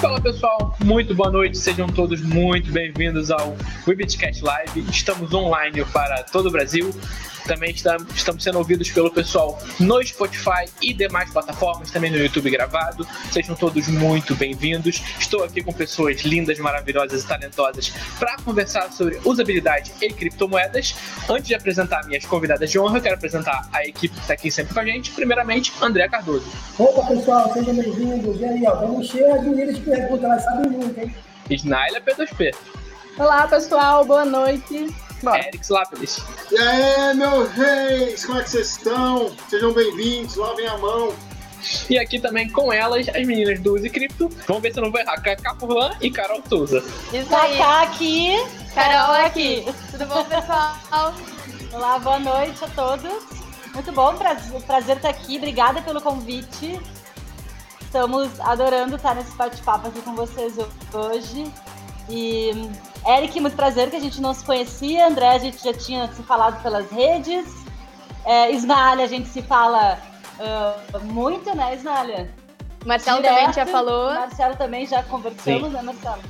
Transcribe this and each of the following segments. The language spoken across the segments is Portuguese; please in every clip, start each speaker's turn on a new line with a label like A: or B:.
A: Fala pessoal, muito boa noite, sejam todos muito bem-vindos ao Webcast Live. Estamos online para todo o Brasil. Também estamos sendo ouvidos pelo pessoal no Spotify e demais plataformas, também no YouTube gravado. Sejam todos muito bem-vindos. Estou aqui com pessoas lindas, maravilhosas e talentosas para conversar sobre usabilidade e criptomoedas. Antes de apresentar minhas convidadas de honra, eu quero apresentar a equipe que está aqui sempre com a gente. Primeiramente, André Cardoso.
B: Opa, pessoal, sejam bem-vindos. E aí, ó, vamos cheio de de perguntas, elas sabem muito, hein?
A: Snaila P2P.
C: Olá, pessoal, boa noite.
A: Eric Lápides.
D: E aí, meus reis, como é que vocês estão? Sejam bem-vindos, lavem a mão.
A: E aqui também com elas, as meninas do Uzi Cripto. Vamos ver se eu não vou errar. Cacá Furlan e Carol Souza.
E: Isso aí.
C: Cacá aqui,
E: Carol aqui. Tudo bom, pessoal?
C: Olá, boa noite a todos. Muito bom, prazer, prazer estar aqui. Obrigada pelo convite. Estamos adorando estar nesse bate-papo aqui com vocês hoje. E Eric, muito prazer, que a gente não se conhecia. André, a gente já tinha se falado pelas redes. É, Isnália, a gente se fala uh, muito, né, Isnália?
E: Marcelo Direto. também já falou.
C: Marcelo também já conversamos, Sim. né, Marcelo?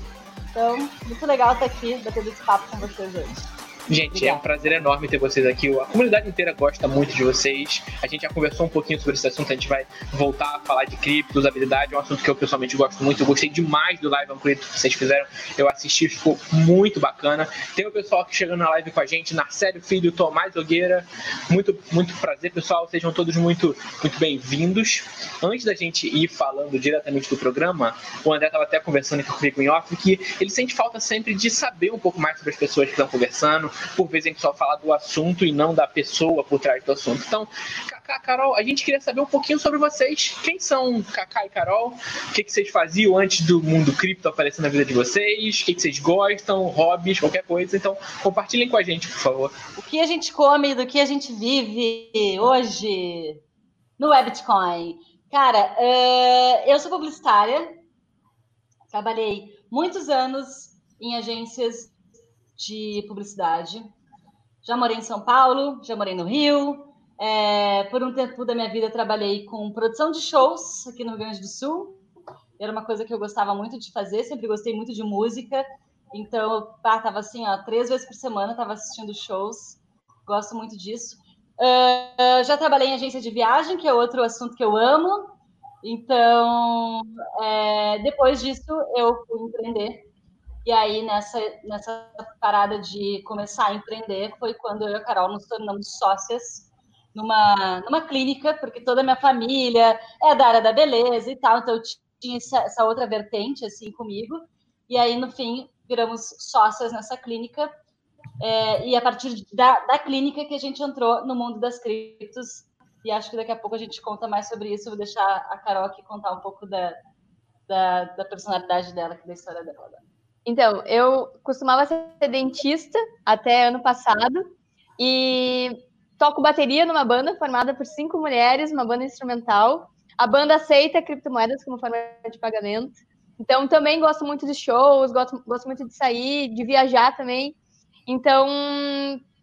C: Então, muito legal estar aqui, batendo esse papo com vocês hoje.
A: Gente, Obrigada. é um prazer enorme ter vocês aqui. A comunidade inteira gosta muito de vocês. A gente já conversou um pouquinho sobre esse assunto. A gente vai voltar a falar de cripto, usabilidade. É um assunto que eu pessoalmente gosto muito. Eu gostei demais do Live on Crypto que vocês fizeram. Eu assisti, ficou muito bacana. Tem o pessoal aqui chegando na live com a gente, Narcélio Filho, Tomás Nogueira. Muito, muito prazer, pessoal. Sejam todos muito, muito bem-vindos. Antes da gente ir falando diretamente do programa, o André estava até conversando aqui comigo em off que ele sente falta sempre de saber um pouco mais sobre as pessoas que estão conversando por vezes a gente só fala do assunto e não da pessoa por trás do assunto. Então, Cacá, Carol, a gente queria saber um pouquinho sobre vocês. Quem são Cacá e Carol? O que, que vocês faziam antes do mundo cripto aparecer na vida de vocês? O que, que vocês gostam? Hobbies, qualquer coisa. Então, compartilhem com a gente, por favor.
C: O que a gente come, do que a gente vive hoje no Webcoin? Cara, uh, eu sou publicitária, trabalhei muitos anos em agências de publicidade. Já morei em São Paulo, já morei no Rio. É, por um tempo da minha vida trabalhei com produção de shows aqui no Rio Grande do Sul. Era uma coisa que eu gostava muito de fazer, sempre gostei muito de música. Então, eu estava assim, ó, três vezes por semana, estava assistindo shows. Gosto muito disso. Uh, já trabalhei em agência de viagem, que é outro assunto que eu amo. Então, é, depois disso, eu fui empreender e aí, nessa, nessa parada de começar a empreender, foi quando eu e a Carol nos tornamos sócias numa, numa clínica, porque toda a minha família é da área da beleza e tal, então eu tinha essa, outra vertente, assim, comigo. E aí, no fim, viramos sócias nessa clínica. É, e a partir da, da clínica que a gente entrou no mundo das criptos. E acho que daqui a pouco a gente conta mais sobre isso. vou deixar a Carol aqui contar um pouco da, da, da personalidade dela, da história dela.
E: Então, eu costumava ser dentista até ano passado e toco bateria numa banda formada por cinco mulheres, uma banda instrumental. A banda aceita criptomoedas como forma de pagamento. Então, também gosto muito de shows, gosto, gosto muito de sair, de viajar também. Então,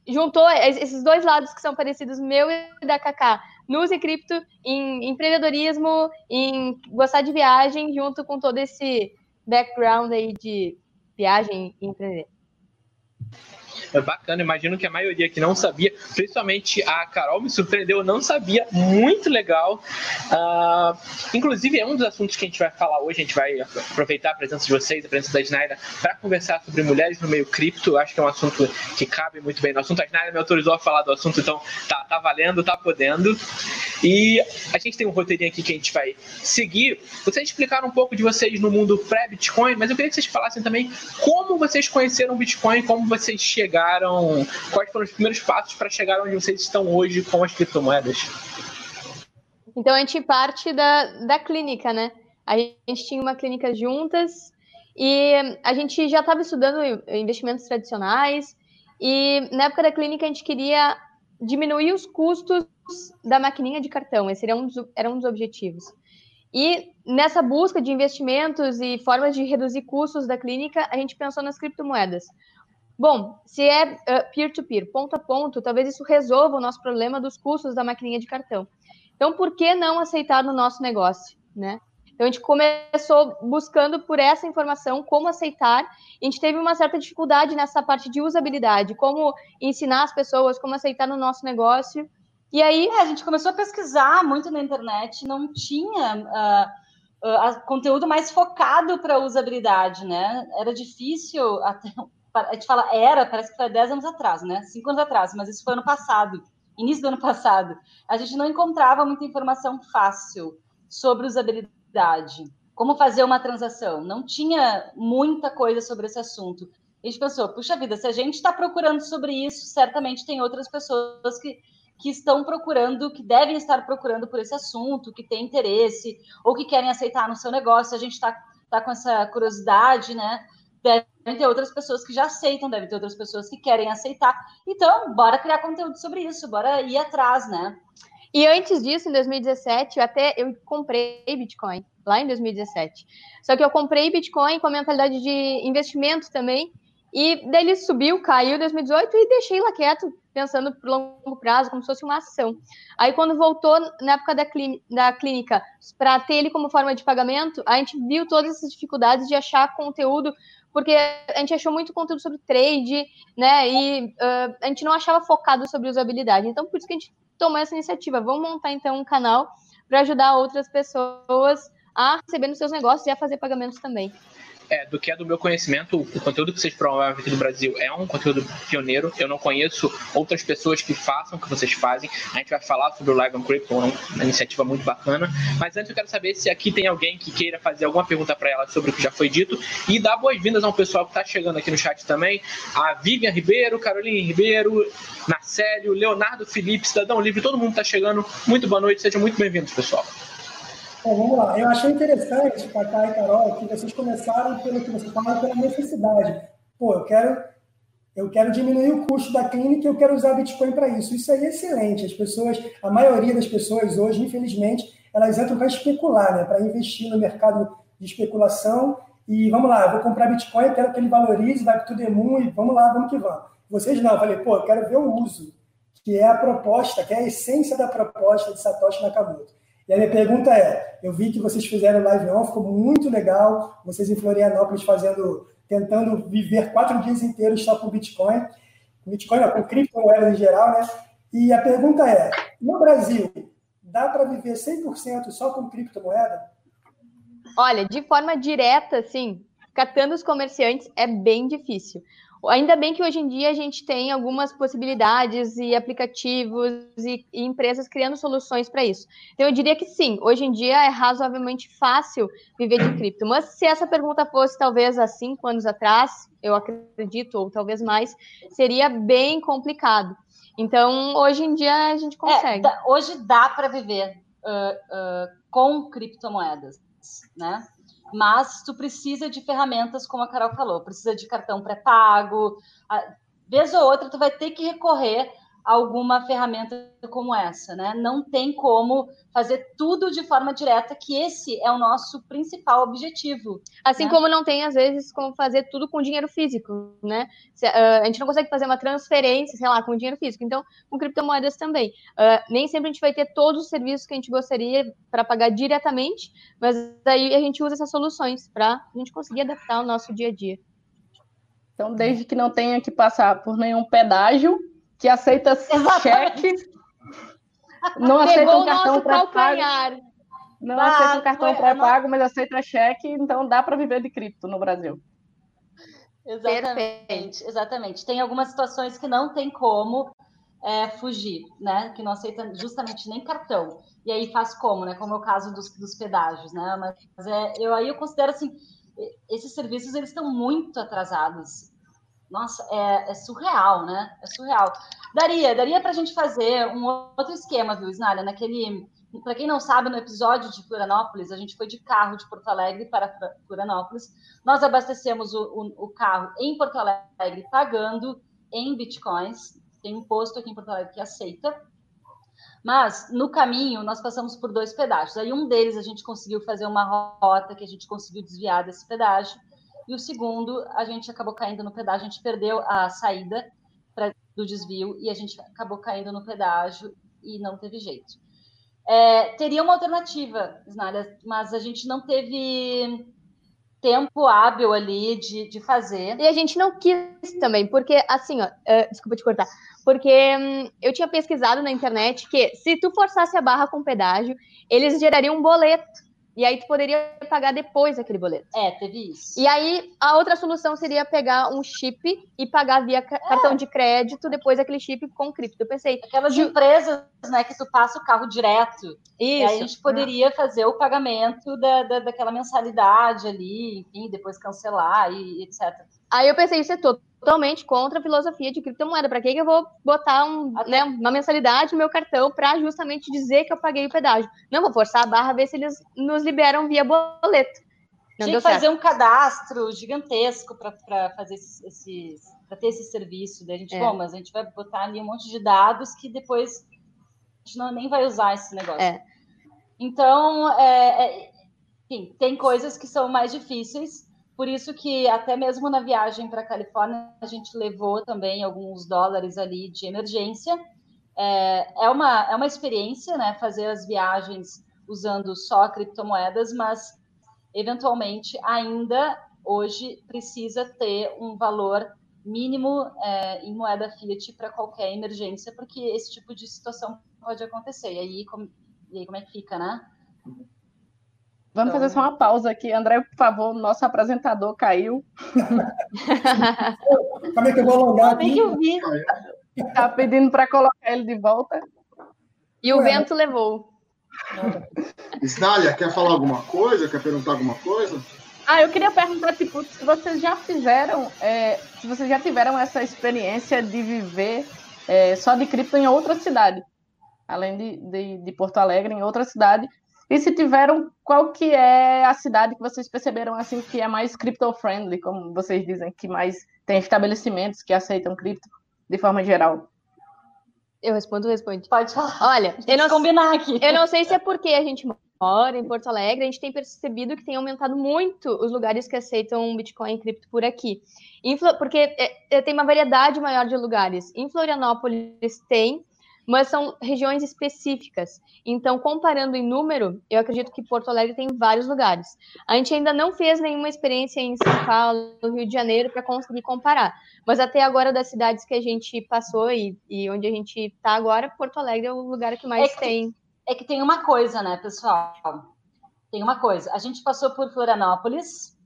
E: juntou esses dois lados que são parecidos, meu e da Kaká, no Use Cripto, em empreendedorismo, em gostar de viagem, junto com todo esse background aí de viagem e empreender.
A: É bacana, imagino que a maioria que não sabia, principalmente a Carol me surpreendeu, não sabia, muito legal. Uh, inclusive, é um dos assuntos que a gente vai falar hoje, a gente vai aproveitar a presença de vocês, a presença da Snaida, para conversar sobre mulheres no meio cripto. Acho que é um assunto que cabe muito bem no assunto. A Snaida me autorizou a falar do assunto, então tá, tá valendo, tá podendo. E a gente tem um roteirinho aqui que a gente vai seguir. Vocês explicaram um pouco de vocês no mundo pré-Bitcoin, mas eu queria que vocês falassem também como vocês conheceram o Bitcoin, como vocês chegaram chegaram, quais foram os primeiros passos para chegar onde vocês estão hoje com as criptomoedas?
E: Então a gente parte da, da clínica, né? A gente tinha uma clínica juntas e a gente já estava estudando investimentos tradicionais e na época da clínica a gente queria diminuir os custos da maquininha de cartão. Esse era um dos, era um dos objetivos. E nessa busca de investimentos e formas de reduzir custos da clínica, a gente pensou nas criptomoedas. Bom, se é peer-to-peer, uh, -peer, ponto a ponto, talvez isso resolva o nosso problema dos custos da maquininha de cartão. Então, por que não aceitar no nosso negócio, né? Então a gente começou buscando por essa informação como aceitar. A gente teve uma certa dificuldade nessa parte de usabilidade, como ensinar as pessoas, como aceitar no nosso negócio. E aí
C: é, a gente começou a pesquisar muito na internet, não tinha uh, uh, conteúdo mais focado para usabilidade, né? Era difícil até a gente fala era, parece que foi 10 anos atrás, né? 5 anos atrás, mas isso foi ano passado, início do ano passado. A gente não encontrava muita informação fácil sobre usabilidade. Como fazer uma transação? Não tinha muita coisa sobre esse assunto. A gente pensou, puxa vida, se a gente está procurando sobre isso, certamente tem outras pessoas que que estão procurando, que devem estar procurando por esse assunto, que têm interesse, ou que querem aceitar no seu negócio. A gente está tá com essa curiosidade, né? Devem ter outras pessoas que já aceitam, devem ter outras pessoas que querem aceitar. Então, bora criar conteúdo sobre isso, bora ir atrás, né?
E: E antes disso, em 2017, eu até eu comprei Bitcoin, lá em 2017. Só que eu comprei Bitcoin com a mentalidade de investimento também. E daí ele subiu, caiu em 2018 e deixei lá quieto, pensando por longo prazo, como se fosse uma ação. Aí, quando voltou na época da, da clínica para ter ele como forma de pagamento, a gente viu todas essas dificuldades de achar conteúdo, porque a gente achou muito conteúdo sobre trade, né? E uh, a gente não achava focado sobre usabilidade. Então, por isso que a gente tomou essa iniciativa. Vamos montar, então, um canal para ajudar outras pessoas a receber nos seus negócios e a fazer pagamentos também
A: é, do que é do meu conhecimento, o conteúdo que vocês promovem aqui no Brasil é um conteúdo pioneiro. Eu não conheço outras pessoas que façam o que vocês fazem. A gente vai falar sobre o Live on Crypto, uma iniciativa muito bacana. Mas antes eu quero saber se aqui tem alguém que queira fazer alguma pergunta para ela sobre o que já foi dito e dar boas-vindas a um pessoal que está chegando aqui no chat também. A Vivian Ribeiro, Caroline Ribeiro, Marcelo, Leonardo Felipe, Cidadão Livre, todo mundo está chegando. Muito boa noite, sejam muito bem-vindos, pessoal.
B: Bom, vamos lá. Eu achei interessante, Cacá e Carol, que vocês começaram pelo que vocês falaram, pela necessidade. Pô, eu quero, eu quero diminuir o custo da clínica e eu quero usar Bitcoin para isso. Isso aí é excelente. As pessoas, a maioria das pessoas hoje, infelizmente, elas entram para especular, né? para investir no mercado de especulação. E vamos lá, eu vou comprar Bitcoin, quero que ele valorize, vai para o Demon e vamos lá, vamos que vamos. Vocês não, eu falei, pô, eu quero ver o uso, que é a proposta, que é a essência da proposta de Satoshi Nakamoto. E a minha pergunta é: eu vi que vocês fizeram live on, ficou muito legal. Vocês em Florianópolis fazendo, tentando viver quatro dias inteiros só com Bitcoin, Bitcoin, não, com criptomoedas em geral, né? E a pergunta é: no Brasil, dá para viver 100% só com criptomoeda?
E: Olha, de forma direta, sim, catando os comerciantes é bem difícil. Ainda bem que hoje em dia a gente tem algumas possibilidades e aplicativos e, e empresas criando soluções para isso. Então, eu diria que sim, hoje em dia é razoavelmente fácil viver de cripto. Mas se essa pergunta fosse talvez há cinco anos atrás, eu acredito, ou talvez mais, seria bem complicado. Então, hoje em dia a gente é, consegue.
C: É, hoje dá para viver uh, uh, com criptomoedas, né? Mas tu precisa de ferramentas, como a Carol falou, precisa de cartão pré-pago. Vez ou outra, tu vai ter que recorrer alguma ferramenta como essa, né? Não tem como fazer tudo de forma direta, que esse é o nosso principal objetivo.
E: Assim
C: né?
E: como não tem, às vezes, como fazer tudo com dinheiro físico, né? Ah, a gente não consegue fazer uma transferência, sei lá, com dinheiro físico. Então, com criptomoedas também. Uh, nem sempre a gente vai ter todos os serviços que a gente gostaria para pagar diretamente, mas aí a gente usa essas soluções para a gente conseguir adaptar o nosso dia a dia.
F: Então, desde que não tenha que passar por nenhum pedágio, que aceita cheque, não aceita um cartão pré-pago. Não ah, aceita um cartão pré-pago, mas aceita cheque, então dá para viver de cripto no Brasil.
C: Exatamente, exatamente. Tem algumas situações que não tem como é, fugir, né? Que não aceita justamente nem cartão. E aí faz como, né? Como é o caso dos, dos pedágios, né? Mas é, eu aí eu considero assim, esses serviços eles estão muito atrasados. Nossa, é, é, surreal, né? É surreal. Daria, daria para a gente fazer um outro esquema, viu, Isnália? Naquele. Para quem não sabe, no episódio de Florianópolis, a gente foi de carro de Porto Alegre para Florianópolis. Nós abastecemos o, o, o carro em Porto Alegre pagando em bitcoins. Tem um posto aqui em Porto Alegre que aceita. Mas no caminho nós passamos por dois pedágios. Aí um deles a gente conseguiu fazer uma rota que a gente conseguiu desviar desse pedágio e o segundo, a gente acabou caindo no pedágio, a gente perdeu a saída pra, do desvio e a gente acabou caindo no pedágio e não teve jeito. É, teria uma alternativa, mas a gente não teve tempo hábil ali de, de fazer.
E: E a gente não quis também, porque assim, ó, uh, desculpa te cortar, porque hum, eu tinha pesquisado na internet que se tu forçasse a barra com pedágio, eles gerariam um boleto e aí tu poderia pagar depois aquele boleto.
C: É, teve isso.
E: E aí a outra solução seria pegar um chip e pagar via é. cartão de crédito depois aquele chip com cripto. Eu pensei.
C: Aquelas de... empresas, né, que tu passa o carro direto. Isso. E aí a gente poderia fazer o pagamento da, da, daquela mensalidade ali, enfim, depois cancelar e etc.
E: Aí eu pensei, isso é totalmente contra a filosofia de criptomoeda. Para que, que eu vou botar um, né, uma mensalidade no meu cartão para justamente dizer que eu paguei o pedágio? Não, vou forçar a barra, ver se eles nos liberam via boleto.
C: Não Tinha que fazer certo. um cadastro gigantesco para fazer esses, para ter esse serviço. Daí a gente, é. bom, mas a gente vai botar ali um monte de dados que depois a gente não, nem vai usar esse negócio. É. Então, é, é, enfim, tem coisas que são mais difíceis por isso que até mesmo na viagem para a Califórnia a gente levou também alguns dólares ali de emergência. É, é, uma, é uma experiência, né, fazer as viagens usando só criptomoedas, mas eventualmente ainda hoje precisa ter um valor mínimo é, em moeda fiat para qualquer emergência, porque esse tipo de situação pode acontecer. E aí, como, e aí como é que fica, né?
F: Vamos então... fazer só uma pausa aqui. André, por favor, nosso apresentador caiu.
B: Como é que eu vou alongar aqui?
E: Tem que ouvir.
F: Está pedindo para colocar ele de volta.
E: E o Ué. vento levou.
D: Snália, quer falar alguma coisa? Quer perguntar alguma coisa?
F: Ah, eu queria perguntar, tipo, se vocês já fizeram, é, se vocês já tiveram essa experiência de viver é, só de cripto em outra cidade, além de, de, de Porto Alegre, em outra cidade, e se tiveram, qual que é a cidade que vocês perceberam assim que é mais crypto-friendly, como vocês dizem, que mais tem estabelecimentos que aceitam cripto de forma geral?
E: Eu respondo, responde.
C: Pode falar.
E: Olha, eu não
C: combinar aqui.
E: Eu não sei se é porque a gente mora em Porto Alegre, a gente tem percebido que tem aumentado muito os lugares que aceitam Bitcoin e cripto por aqui. Porque é, é, tem uma variedade maior de lugares. Em Florianópolis tem, mas são regiões específicas. Então, comparando em número, eu acredito que Porto Alegre tem vários lugares. A gente ainda não fez nenhuma experiência em São Paulo, no Rio de Janeiro, para conseguir comparar. Mas até agora, das cidades que a gente passou e, e onde a gente está agora, Porto Alegre é o lugar que mais é que, tem.
C: É que tem uma coisa, né, pessoal? Tem uma coisa. A gente passou por Florianópolis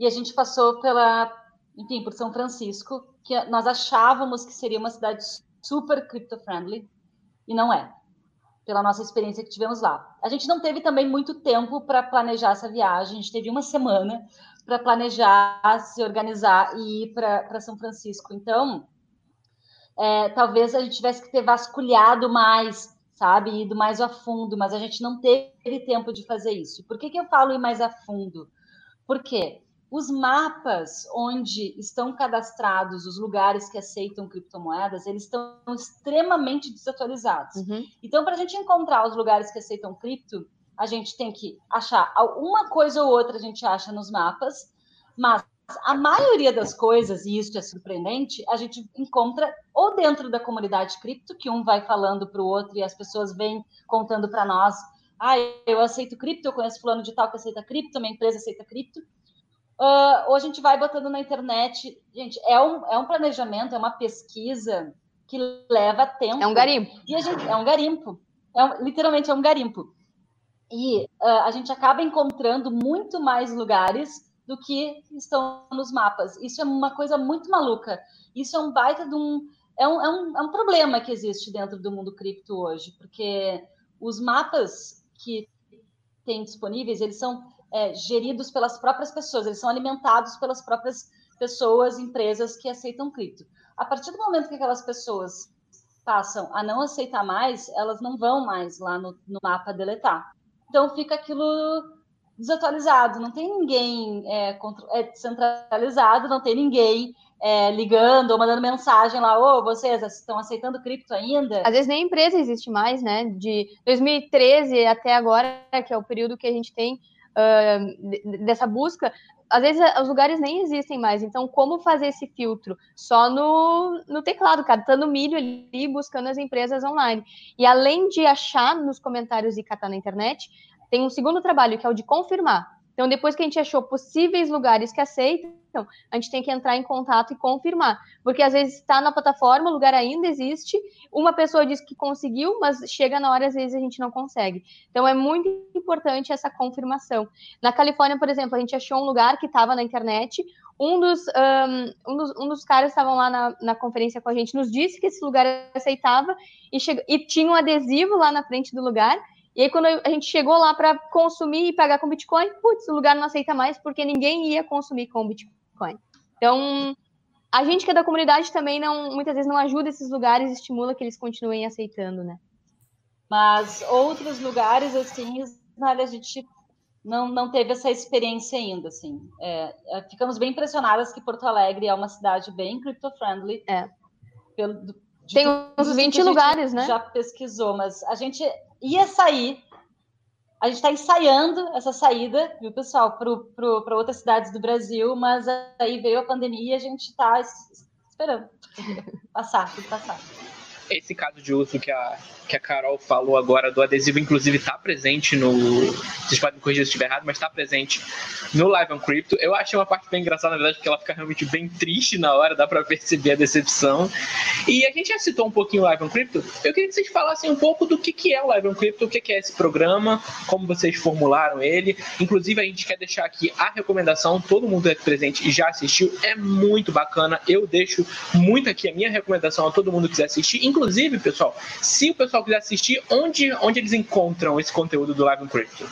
C: e a gente passou pela, enfim, por São Francisco, que nós achávamos que seria uma cidade super crypto-friendly, e não é, pela nossa experiência que tivemos lá. A gente não teve também muito tempo para planejar essa viagem, a gente teve uma semana para planejar, se organizar e ir para São Francisco. Então, é, talvez a gente tivesse que ter vasculhado mais, sabe, ido mais a fundo, mas a gente não teve tempo de fazer isso. Por que, que eu falo ir mais a fundo? Porque os mapas onde estão cadastrados os lugares que aceitam criptomoedas, eles estão extremamente desatualizados. Uhum. Então, para a gente encontrar os lugares que aceitam cripto, a gente tem que achar uma coisa ou outra a gente acha nos mapas, mas a maioria das coisas, e isso é surpreendente, a gente encontra ou dentro da comunidade cripto, que um vai falando para o outro e as pessoas vêm contando para nós, ah, eu aceito cripto, eu conheço fulano de tal que aceita cripto, minha empresa aceita cripto, uh, ou a gente vai botando na internet. Gente, é um, é um planejamento, é uma pesquisa que leva tempo.
E: É um garimpo.
C: E a gente, é um garimpo. É um, literalmente é um garimpo. E uh, a gente acaba encontrando muito mais lugares do que estão nos mapas. Isso é uma coisa muito maluca. Isso é um baita de um. É um, é um, é um problema que existe dentro do mundo cripto hoje, porque os mapas que tem disponíveis, eles são é, geridos pelas próprias pessoas, eles são alimentados pelas próprias pessoas, empresas que aceitam cripto. A partir do momento que aquelas pessoas passam a não aceitar mais, elas não vão mais lá no, no mapa deletar. Então fica aquilo desatualizado, não tem ninguém é, é descentralizado, não tem ninguém é, ligando ou mandando mensagem lá, ô, oh, vocês estão aceitando cripto ainda?
E: Às vezes nem empresa existe mais, né? De 2013 até agora, que é o período que a gente tem, dessa busca, às vezes os lugares nem existem mais. Então, como fazer esse filtro? Só no, no teclado, catando milho ali, buscando as empresas online. E além de achar nos comentários e catar na internet, tem um segundo trabalho, que é o de confirmar. Então, depois que a gente achou possíveis lugares que aceitam, a gente tem que entrar em contato e confirmar. Porque às vezes está na plataforma, o lugar ainda existe, uma pessoa diz que conseguiu, mas chega na hora, às vezes a gente não consegue. Então, é muito importante essa confirmação. Na Califórnia, por exemplo, a gente achou um lugar que estava na internet, um dos, um, um dos, um dos caras estavam lá na, na, conferência com a gente, nos disse que esse lugar aceitava e, e tinha um adesivo lá na frente do lugar e aí, quando a gente chegou lá para consumir e pagar com Bitcoin, putz, o lugar não aceita mais porque ninguém ia consumir com Bitcoin. Então, a gente que é da comunidade também não, muitas vezes não ajuda esses lugares, estimula que eles continuem aceitando, né?
C: Mas outros lugares, assim, a gente não, não teve essa experiência ainda, assim. É, é ficamos bem impressionadas que Porto Alegre é uma cidade bem crypto-friendly.
E: É. Pelo, Tem uns 20 lugares, né?
C: Já pesquisou, mas a gente ia sair. A gente está ensaiando essa saída, viu, pessoal, para outras cidades do Brasil, mas aí veio a pandemia e a gente está esperando passar, passar.
A: Esse caso de uso que a, que a Carol falou agora do adesivo, inclusive está presente no. Vocês podem me corrigir se estiver errado, mas está presente no Live on Crypto. Eu achei uma parte bem engraçada, na verdade, porque ela fica realmente bem triste na hora, dá para perceber a decepção. E a gente já citou um pouquinho o Live on Crypto. Eu queria que vocês falassem um pouco do que, que é o Live on Crypto, o que, que é esse programa, como vocês formularam ele. Inclusive, a gente quer deixar aqui a recomendação, todo mundo aqui presente e já assistiu, é muito bacana. Eu deixo muito aqui a minha recomendação a todo mundo que quiser assistir. Inclusive, pessoal, se o pessoal quiser assistir, onde, onde eles encontram esse conteúdo do Live on Crypto?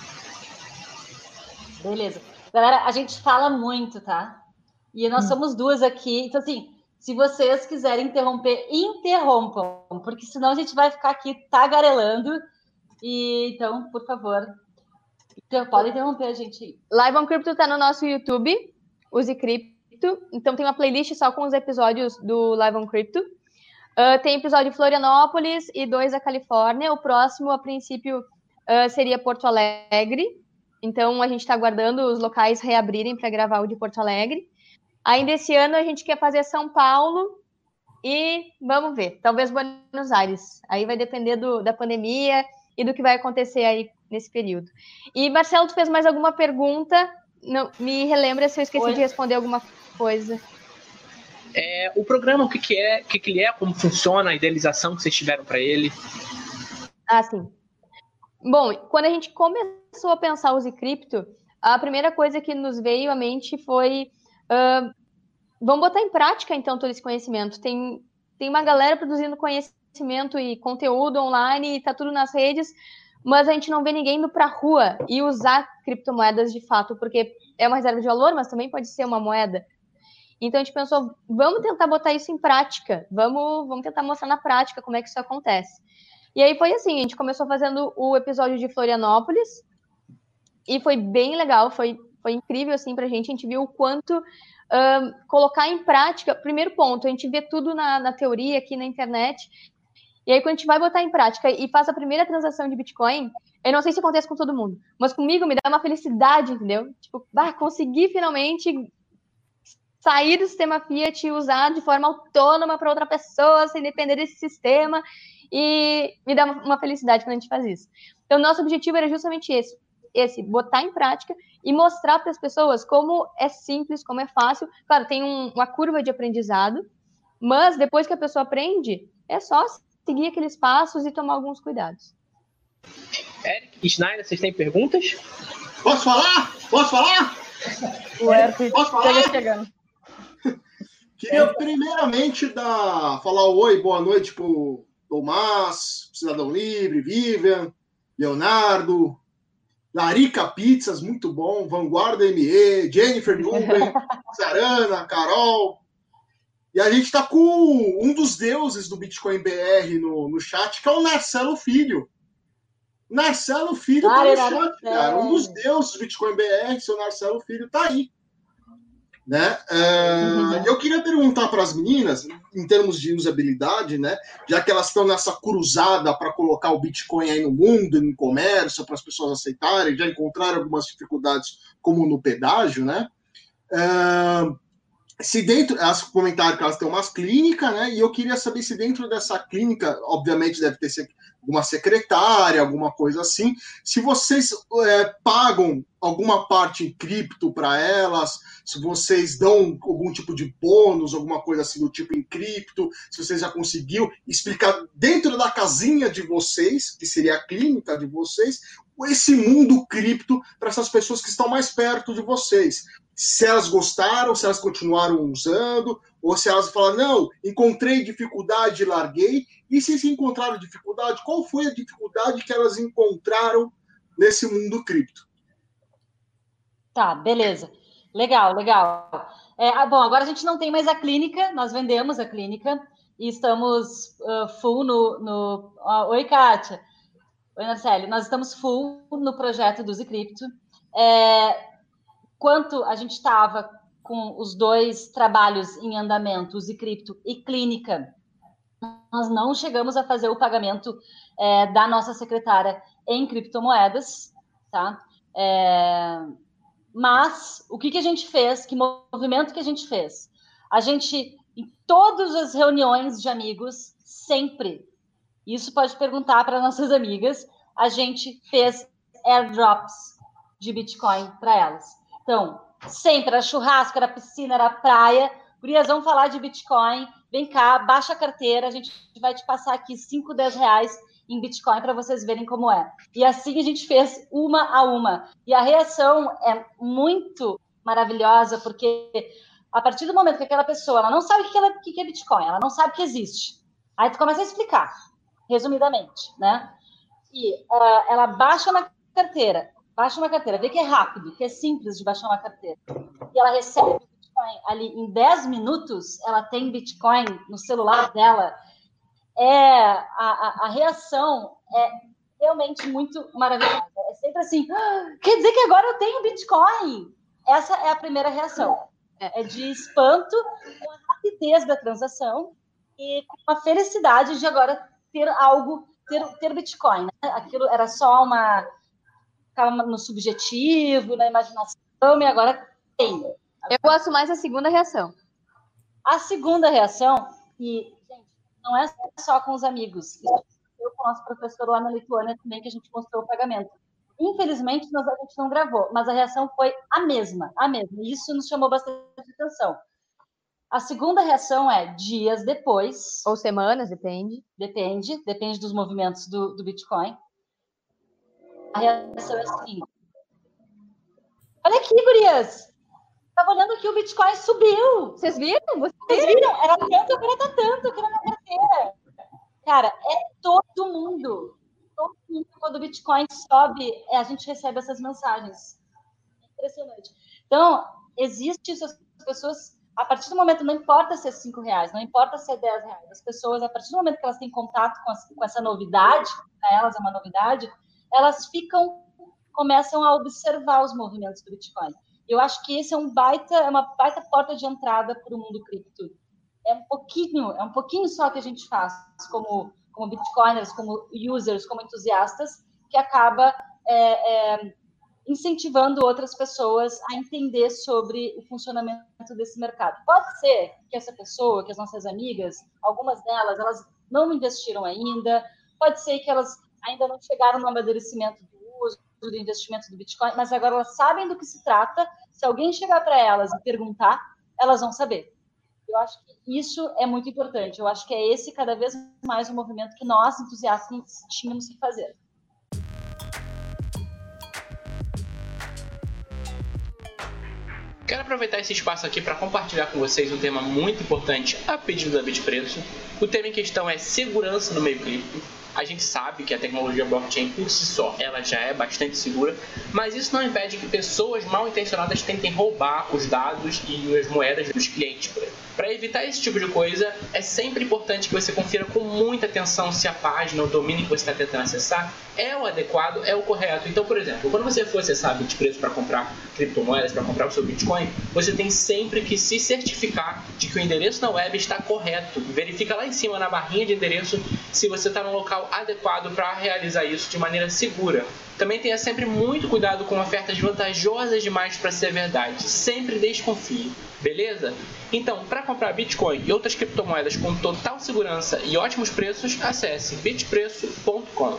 C: Beleza. Galera, a gente fala muito, tá? E nós hum. somos duas aqui. Então, assim, se vocês quiserem interromper, interrompam, porque senão a gente vai ficar aqui tagarelando. E então, por favor, então, pode interromper a gente.
E: Live on Crypto tá no nosso YouTube, Use Crypto. Então tem uma playlist só com os episódios do Live on Crypto. Uh, tem episódio de Florianópolis e dois da Califórnia. O próximo, a princípio, uh, seria Porto Alegre. Então, a gente está aguardando os locais reabrirem para gravar o de Porto Alegre. Ainda esse ano, a gente quer fazer São Paulo e vamos ver, talvez Buenos Aires. Aí vai depender do, da pandemia e do que vai acontecer aí nesse período. E, Marcelo, tu fez mais alguma pergunta? Não, me relembra se eu esqueci Oi. de responder alguma coisa.
A: É, o programa, o que, que é, o que, que ele é, como funciona, a idealização que vocês tiveram para ele?
E: Ah, sim. Bom, quando a gente começou a pensar o Cripto, a primeira coisa que nos veio à mente foi uh, vamos botar em prática então todo esse conhecimento. Tem, tem uma galera produzindo conhecimento e conteúdo online, está tudo nas redes, mas a gente não vê ninguém indo para a rua e usar criptomoedas de fato, porque é uma reserva de valor, mas também pode ser uma moeda. Então a gente pensou, vamos tentar botar isso em prática, vamos, vamos tentar mostrar na prática como é que isso acontece. E aí foi assim, a gente começou fazendo o episódio de Florianópolis e foi bem legal, foi, foi incrível assim para a gente, a gente viu o quanto colocar em prática, primeiro ponto, a gente vê tudo na, na teoria aqui na internet, e aí, quando a gente vai botar em prática e faz a primeira transação de Bitcoin, eu não sei se acontece com todo mundo, mas comigo me dá uma felicidade, entendeu? Tipo, bah, consegui finalmente sair do sistema Fiat e usar de forma autônoma para outra pessoa, sem depender desse sistema, e me dá uma felicidade quando a gente faz isso. Então, nosso objetivo era justamente esse, esse botar em prática e mostrar para as pessoas como é simples, como é fácil. Claro, tem um, uma curva de aprendizado, mas depois que a pessoa aprende, é só seguir aqueles passos e tomar alguns cuidados.
A: Eric e Schneider, vocês têm perguntas?
D: Posso falar? Posso falar?
E: O Eric Posso falar? chegando.
D: Queria primeiramente dar, falar oi, boa noite pro Tomás, Cidadão Livre, Vivian, Leonardo, Larica Pizzas, muito bom, Vanguarda ME, Jennifer Nubem, Sarana, Carol. E a gente está com um dos deuses do Bitcoin BR no, no chat, que é o Marcelo Filho. Marcelo Filho está no chat, cara. Um dos deuses do Bitcoin BR, seu Marcelo Filho, tá aí. Né? Uh, eu queria perguntar para as meninas, em termos de usabilidade, né? já que elas estão nessa cruzada para colocar o Bitcoin aí no mundo, no comércio, para as pessoas aceitarem, já encontraram algumas dificuldades, como no pedágio, né? Uh, se dentro, elas comentaram que elas têm umas clínicas, né? E eu queria saber se dentro dessa clínica, obviamente deve ter alguma secretária, alguma coisa assim. Se vocês é, pagam alguma parte em cripto para elas, se vocês dão algum tipo de bônus, alguma coisa assim do tipo em cripto, se vocês já conseguiu explicar dentro da casinha de vocês, que seria a clínica de vocês, esse mundo cripto para essas pessoas que estão mais perto de vocês se elas gostaram, se elas continuaram usando, ou se elas falaram, não, encontrei dificuldade larguei. E se se encontraram dificuldade, qual foi a dificuldade que elas encontraram nesse mundo cripto?
C: Tá, beleza. Legal, legal. É, ah, bom, agora a gente não tem mais a clínica, nós vendemos a clínica e estamos uh, full no. no... Uh, oi, Kátia. Oi, Marcelo. Nós estamos full no projeto do Zicrypto. É, quanto a gente estava com os dois trabalhos em andamento, o Zicrypto e Clínica, nós não chegamos a fazer o pagamento é, da nossa secretária em criptomoedas, tá? É, mas o que, que a gente fez? Que movimento que a gente fez? A gente, em todas as reuniões de amigos, sempre, isso pode perguntar para nossas amigas, a gente fez airdrops de Bitcoin para elas. Então, sempre era churrasco, era piscina, era praia. Gurias, vamos falar de Bitcoin. Vem cá, baixa a carteira, a gente vai te passar aqui 5, 10 reais em Bitcoin para vocês verem como é. E assim a gente fez uma a uma. E a reação é muito maravilhosa, porque a partir do momento que aquela pessoa ela não sabe o que, ela, o que é Bitcoin, ela não sabe que existe. Aí tu começa a explicar, resumidamente, né? E uh, ela baixa na carteira, baixa uma carteira, vê que é rápido, que é simples de baixar uma carteira. E ela recebe Bitcoin ali em 10 minutos, ela tem Bitcoin no celular dela. É, a, a, a reação é realmente muito maravilhosa. É sempre assim, ah, quer dizer que agora eu tenho Bitcoin? Essa é a primeira reação. É, é de espanto com a rapidez da transação e com a felicidade de agora ter algo, ter, ter Bitcoin. Né? Aquilo era só uma ficava no subjetivo, na imaginação, e agora tem.
E: Eu gosto mais da segunda reação.
C: A segunda reação, e, gente, não é só com os amigos. Eu com o nosso professor lá na Lituânia também, que a gente mostrou o pagamento. Infelizmente, nós, a gente não gravou, mas a reação foi a mesma, a mesma. E isso nos chamou bastante atenção. A segunda reação é dias depois.
E: Ou semanas, depende.
C: Depende, depende dos movimentos do, do Bitcoin. A reação é assim. Olha aqui, gurias. Tava olhando aqui, o Bitcoin subiu. Vocês viram? Vocês viram? Era tanto, agora tá tanto aqui na minha carteira. Cara, é todo mundo. Todo mundo, quando o Bitcoin sobe, é, a gente recebe essas mensagens. É impressionante. Então, existe isso, as pessoas, a partir do momento, não importa se é 5 reais, não importa se é 10 reais, as pessoas, a partir do momento que elas têm contato com, as, com essa novidade, para elas é uma novidade, elas ficam, começam a observar os movimentos do Bitcoin. Eu acho que esse é um baita, é uma baita porta de entrada para o mundo cripto. É um pouquinho, é um pouquinho só que a gente faz como, como bitcoiners, como users, como entusiastas, que acaba é, é, incentivando outras pessoas a entender sobre o funcionamento desse mercado. Pode ser que essa pessoa, que as nossas amigas, algumas delas, elas não investiram ainda, pode ser que elas ainda não chegaram no amadurecimento do uso, do investimento do Bitcoin, mas agora elas sabem do que se trata. Se alguém chegar para elas e perguntar, elas vão saber. Eu acho que isso é muito importante. Eu acho que é esse cada vez mais o movimento que nós, entusiastas, tínhamos que fazer.
A: Quero aproveitar esse espaço aqui para compartilhar com vocês um tema muito importante a pedido da Bitpreço. O tema em questão é segurança no meio cripto. A gente sabe que a tecnologia blockchain por si só, ela já é bastante segura, mas isso não impede que pessoas mal intencionadas tentem roubar os dados e as moedas dos clientes. Para evitar esse tipo de coisa, é sempre importante que você confira com muita atenção se a página, o domínio que você está tentando acessar é o adequado, é o correto. Então, por exemplo, quando você for acessar Bitpreço para comprar criptomoedas, para comprar o seu Bitcoin, você tem sempre que se certificar de que o endereço na web está correto. Verifica lá em cima na barrinha de endereço se você está no local adequado para realizar isso de maneira segura. Também tenha sempre muito cuidado com ofertas vantajosas demais para ser verdade. Sempre desconfie, beleza? Então, para comprar Bitcoin e outras criptomoedas com total segurança e ótimos preços, acesse bitpreço.com.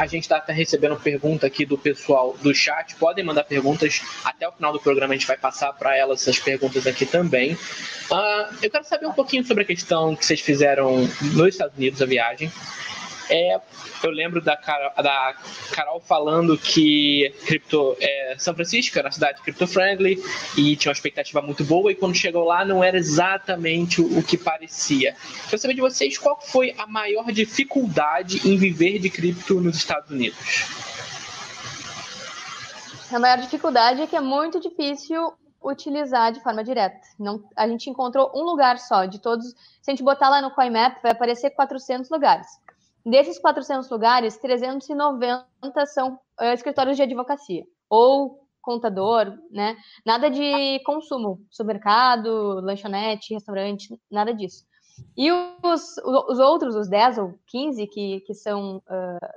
A: A gente está recebendo pergunta aqui do pessoal do chat. Podem mandar perguntas até o final do programa. A gente vai passar para elas essas perguntas aqui também. Uh, eu quero saber um pouquinho sobre a questão que vocês fizeram nos Estados Unidos, a viagem. É, eu lembro da, da Carol falando que cripto, é, São Francisco era uma cidade crypto-friendly e tinha uma expectativa muito boa, e quando chegou lá não era exatamente o, o que parecia. Eu saber de vocês qual foi a maior dificuldade em viver de cripto nos Estados Unidos.
E: A maior dificuldade é que é muito difícil utilizar de forma direta. Não, a gente encontrou um lugar só, de todos. Se a gente botar lá no CoinMap, vai aparecer 400 lugares. Desses 400 lugares, 390 são uh, escritórios de advocacia ou contador, né? Nada de consumo, supermercado, lanchonete, restaurante, nada disso. E os, os outros, os 10 ou 15 que, que são uh,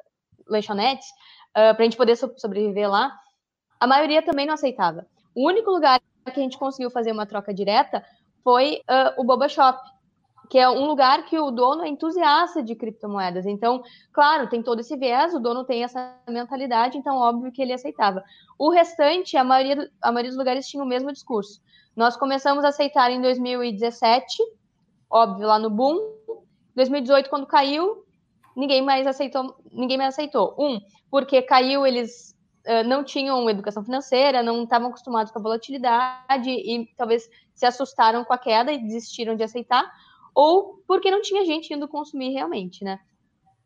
E: lanchonetes, uh, para a gente poder so sobreviver lá, a maioria também não aceitava. O único lugar que a gente conseguiu fazer uma troca direta foi uh, o Boba Shop, que é um lugar que o dono é entusiasta de criptomoedas. Então, claro, tem todo esse viés, o dono tem essa mentalidade, então óbvio que ele aceitava. O restante, a maioria, a maioria dos lugares tinha o mesmo discurso. Nós começamos a aceitar em 2017, óbvio, lá no boom. 2018, quando caiu, ninguém mais aceitou, ninguém mais aceitou. Um, porque caiu, eles uh, não tinham educação financeira, não estavam acostumados com a volatilidade e talvez se assustaram com a queda e desistiram de aceitar ou porque não tinha gente indo consumir realmente, né?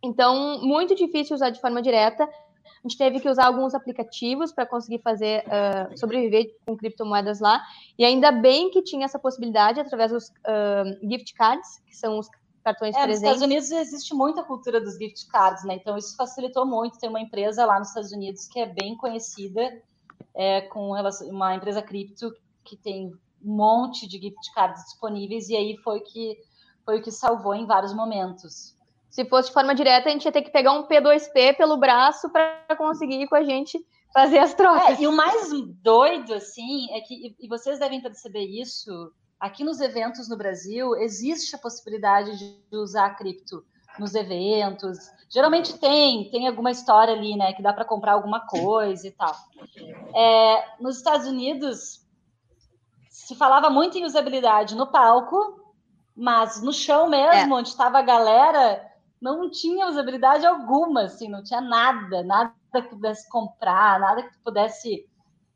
E: Então, muito difícil usar de forma direta. A gente teve que usar alguns aplicativos para conseguir fazer uh, sobreviver com criptomoedas lá. E ainda bem que tinha essa possibilidade através dos uh, gift cards, que são os cartões é, presentes.
C: Nos Estados Unidos existe muita cultura dos gift cards, né? Então isso facilitou muito. Tem uma empresa lá nos Estados Unidos que é bem conhecida, é, com uma empresa cripto que tem um monte de gift cards disponíveis, e aí foi que foi o que salvou em vários momentos.
E: Se fosse de forma direta, a gente ia ter que pegar um P2P pelo braço para conseguir ir com a gente fazer as trocas.
C: É, e o mais doido, assim, é que, e vocês devem perceber isso, aqui nos eventos no Brasil, existe a possibilidade de usar cripto nos eventos. Geralmente tem, tem alguma história ali, né, que dá para comprar alguma coisa e tal. É, nos Estados Unidos, se falava muito em usabilidade no palco, mas no chão mesmo, é. onde estava a galera, não tinha usabilidade alguma, assim, não tinha nada, nada que pudesse comprar, nada que pudesse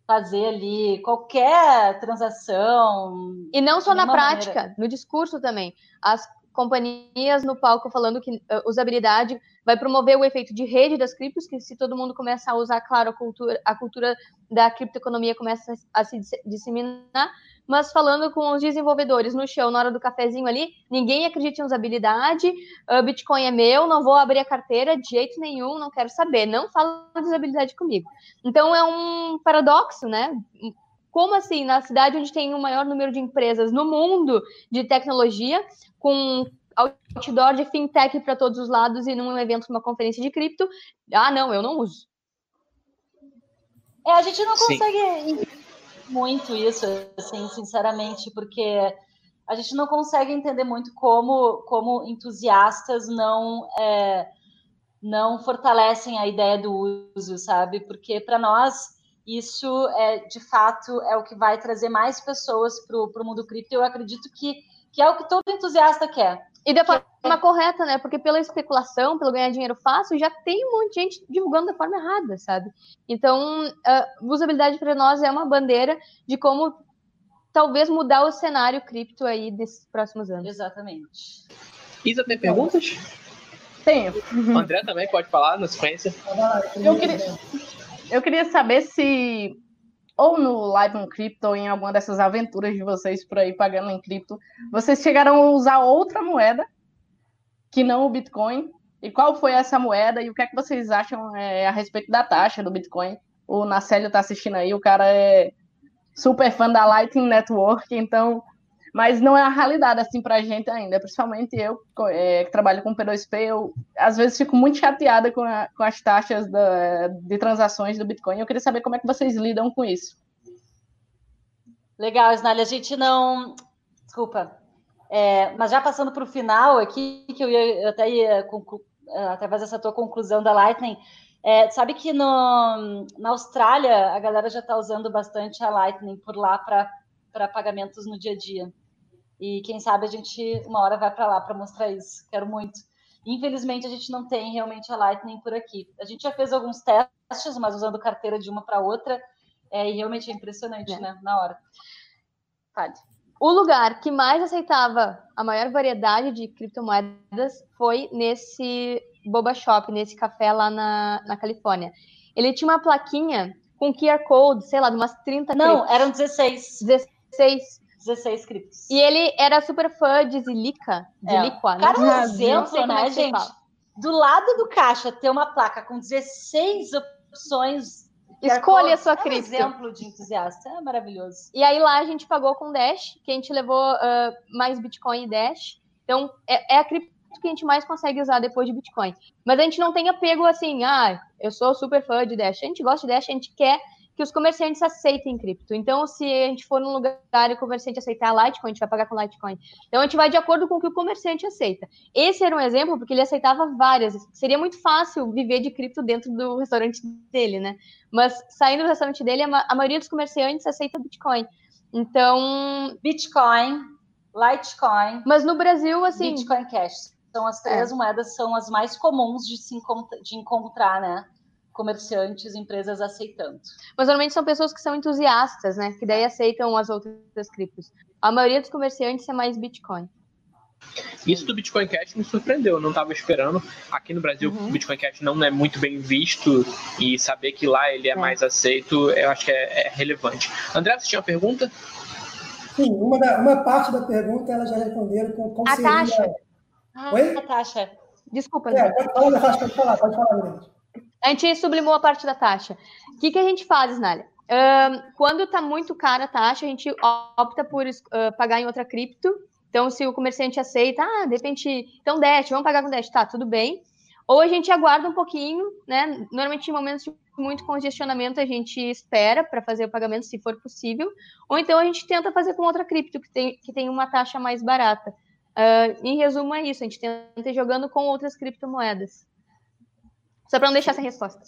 C: fazer ali qualquer transação.
E: E não só na prática, maneira. no discurso também. As companhias no palco falando que uh, usabilidade vai promover o efeito de rede das criptos, que se todo mundo começa a usar, claro, a cultura, a cultura da criptoeconomia começa a se disseminar, mas falando com os desenvolvedores no chão, na hora do cafezinho ali, ninguém acredita em usabilidade, uh, Bitcoin é meu, não vou abrir a carteira de jeito nenhum, não quero saber, não fala de usabilidade comigo. Então é um paradoxo, né? Como assim, na cidade onde tem o maior número de empresas no mundo de tecnologia, com outdoor de fintech para todos os lados e num evento, uma conferência de cripto, ah, não, eu não uso.
C: É, a gente não consegue Sim muito isso, assim, sinceramente, porque a gente não consegue entender muito como, como entusiastas não é, não fortalecem a ideia do uso, sabe? Porque para nós isso é de fato é o que vai trazer mais pessoas para o mundo cripto. Eu acredito que, que é o que todo entusiasta quer.
E: E da forma é... correta, né? Porque pela especulação, pelo ganhar dinheiro fácil, já tem um monte de gente divulgando da forma errada, sabe? Então, a usabilidade para nós é uma bandeira de como talvez mudar o cenário cripto aí desses próximos anos.
C: Exatamente.
A: Isa, tem perguntas?
F: Tenho.
A: O André também pode falar na sequência.
F: Eu queria, eu queria saber se, ou no Live on Crypto, ou em alguma dessas aventuras de vocês por aí pagando em cripto, vocês chegaram a usar outra moeda que não o Bitcoin. E qual foi essa moeda e o que é que vocês acham é, a respeito da taxa do Bitcoin? O Nacélio está assistindo aí, o cara é super fã da Lightning Network, então mas não é a realidade assim para a gente ainda, principalmente eu é, que trabalho com P2P, eu às vezes fico muito chateada com, a, com as taxas da, de transações do Bitcoin. Eu queria saber como é que vocês lidam com isso.
C: Legal, Snalha, a gente não. Desculpa. É, mas já passando para o final aqui, que eu, ia, eu até ia através dessa tua conclusão da Lightning, é, sabe que no, na Austrália a galera já está usando bastante a Lightning por lá para pagamentos no dia a dia. E quem sabe a gente uma hora vai para lá para mostrar isso. Quero muito. Infelizmente, a gente não tem realmente a Lightning por aqui. A gente já fez alguns testes, mas usando carteira de uma para outra, é, e realmente é impressionante, é. né? Na hora.
E: Pode. O lugar que mais aceitava a maior variedade de criptomoedas foi nesse Boba Shop, nesse café lá na, na Califórnia. Ele tinha uma plaquinha com QR Code, sei lá, de umas 30
C: Não, criptos. eram 16.
E: 16
C: 16 criptos.
E: E ele era super fã de Zilica, de é. Liqua,
C: né? Cara, um exemplo, né, é gente? Do lado do caixa ter uma placa com 16 opções.
E: Escolha a sua cripto.
C: É um exemplo de entusiasta, é maravilhoso.
E: E aí lá a gente pagou com Dash, que a gente levou uh, mais Bitcoin e Dash. Então, é, é a cripto que a gente mais consegue usar depois de Bitcoin. Mas a gente não tem apego assim, ah, eu sou super fã de Dash. A gente gosta de Dash, a gente quer que os comerciantes aceitem cripto. Então, se a gente for num lugar e o comerciante aceitar Litecoin, a gente vai pagar com Litecoin. Então, a gente vai de acordo com o que o comerciante aceita. Esse era um exemplo porque ele aceitava várias. Seria muito fácil viver de cripto dentro do restaurante dele, né? Mas saindo do restaurante dele, a maioria dos comerciantes aceita Bitcoin. Então,
C: Bitcoin, Litecoin.
E: Mas no Brasil, assim.
C: Bitcoin Cash. São as três é. moedas, são as mais comuns de se de encontrar, né? Comerciantes, empresas aceitando.
E: Mas normalmente são pessoas que são entusiastas, né? Que daí aceitam as outras criptos. A maioria dos comerciantes é mais Bitcoin.
A: Isso do Bitcoin Cash me surpreendeu, eu não estava esperando. Aqui no Brasil, uhum. o Bitcoin Cash não é muito bem visto e saber que lá ele é, é. mais aceito, eu acho que é, é, relevante. André, você tinha uma pergunta?
B: Sim, uma, da, uma parte da pergunta ela já responderam com como
E: a
B: seria...
E: taxa.
C: Ah, Oi? A taxa.
E: Desculpa.
B: É, pode falar, pode falar, pode falar,
E: a gente sublimou a parte da taxa. O que, que a gente faz, Snália? Quando está muito cara a taxa, a gente opta por uh, pagar em outra cripto. Então, se o comerciante aceita, ah, de repente, então Dash, vamos pagar com Dash, tá, tudo bem. Ou a gente aguarda um pouquinho, né? Normalmente, em momentos de muito congestionamento, a gente espera para fazer o pagamento, se for possível. Ou então a gente tenta fazer com outra cripto, que tem, que tem uma taxa mais barata. Uh, em resumo, é isso, a gente tenta ir jogando com outras criptomoedas. Só para não deixar essa resposta.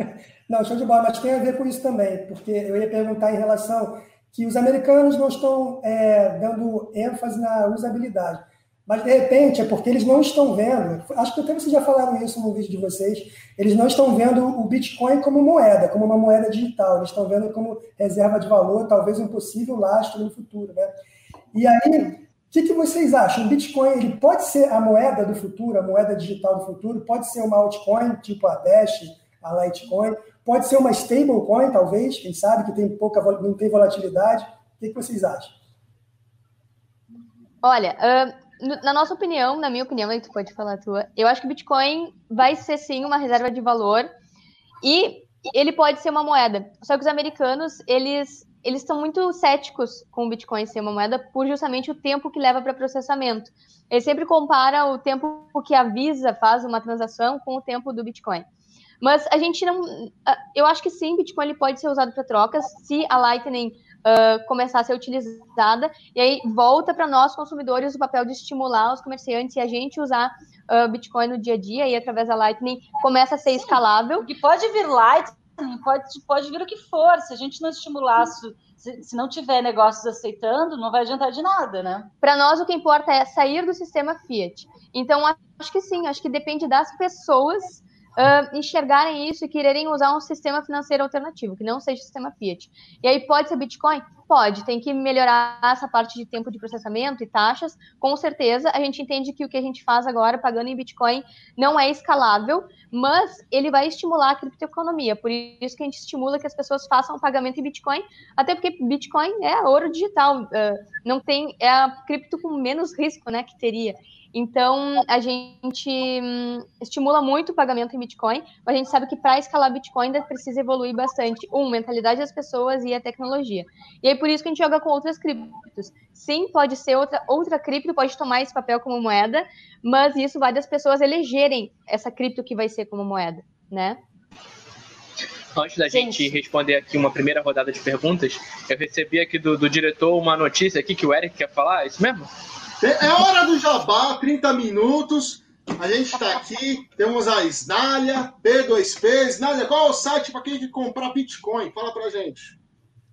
B: Não, show de bola, mas tem a ver com isso também, porque eu ia perguntar em relação que os americanos não estão é, dando ênfase na usabilidade. Mas, de repente, é porque eles não estão vendo, acho que até vocês já falaram isso no vídeo de vocês, eles não estão vendo o Bitcoin como moeda, como uma moeda digital, eles estão vendo como reserva de valor, talvez um possível lastro no futuro. Né? E aí, o que, que, vocês acham? O Bitcoin ele pode ser a moeda do futuro, a moeda digital do futuro? Pode ser uma altcoin, tipo a Dash, a Litecoin? Pode ser uma stablecoin, talvez? Quem sabe que tem pouca, não tem volatilidade? O que, que vocês acham?
E: Olha, uh, na nossa opinião, na minha opinião, aí tu pode falar a tua, eu acho que o Bitcoin vai ser sim uma reserva de valor e ele pode ser uma moeda. Só que os americanos, eles eles estão muito céticos com o Bitcoin ser uma moeda por justamente o tempo que leva para processamento. Ele sempre compara o tempo que a Visa faz uma transação com o tempo do Bitcoin. Mas a gente não. Eu acho que sim, Bitcoin ele pode ser usado para trocas se a Lightning uh, começar a ser utilizada. E aí volta para nós, consumidores, o papel de estimular os comerciantes e a gente usar uh, Bitcoin no dia a dia e através da Lightning começa a ser sim, escalável.
C: E pode vir Lightning pode, pode vir o que for. Se a gente não estimular, se, se não tiver negócios aceitando, não vai adiantar de nada, né?
E: Para nós, o que importa é sair do sistema Fiat. Então, acho que sim, acho que depende das pessoas uh, enxergarem isso e quererem usar um sistema financeiro alternativo, que não seja o sistema Fiat. E aí pode ser Bitcoin? Pode, tem que melhorar essa parte de tempo de processamento e taxas, com certeza. A gente entende que o que a gente faz agora, pagando em Bitcoin, não é escalável, mas ele vai estimular a criptoeconomia. Por isso que a gente estimula que as pessoas façam o pagamento em Bitcoin, até porque Bitcoin é ouro digital, não tem, é a cripto com menos risco, né, que teria. Então, a gente hum, estimula muito o pagamento em Bitcoin, mas a gente sabe que para escalar Bitcoin ainda precisa evoluir bastante. Um, mentalidade das pessoas e a tecnologia. E aí, por isso que a gente joga com outras criptos. Sim, pode ser outra, outra cripto, pode tomar esse papel como moeda, mas isso vai das pessoas elegerem essa cripto que vai ser como moeda, né?
A: Antes da gente. gente responder aqui uma primeira rodada de perguntas, eu recebi aqui do, do diretor uma notícia aqui que o Eric quer falar, é isso mesmo?
D: É hora do jabá, 30 minutos. A gente está aqui, temos a Snalha, P2P. Snalha, qual é o site para quem quer comprar Bitcoin? Fala para gente.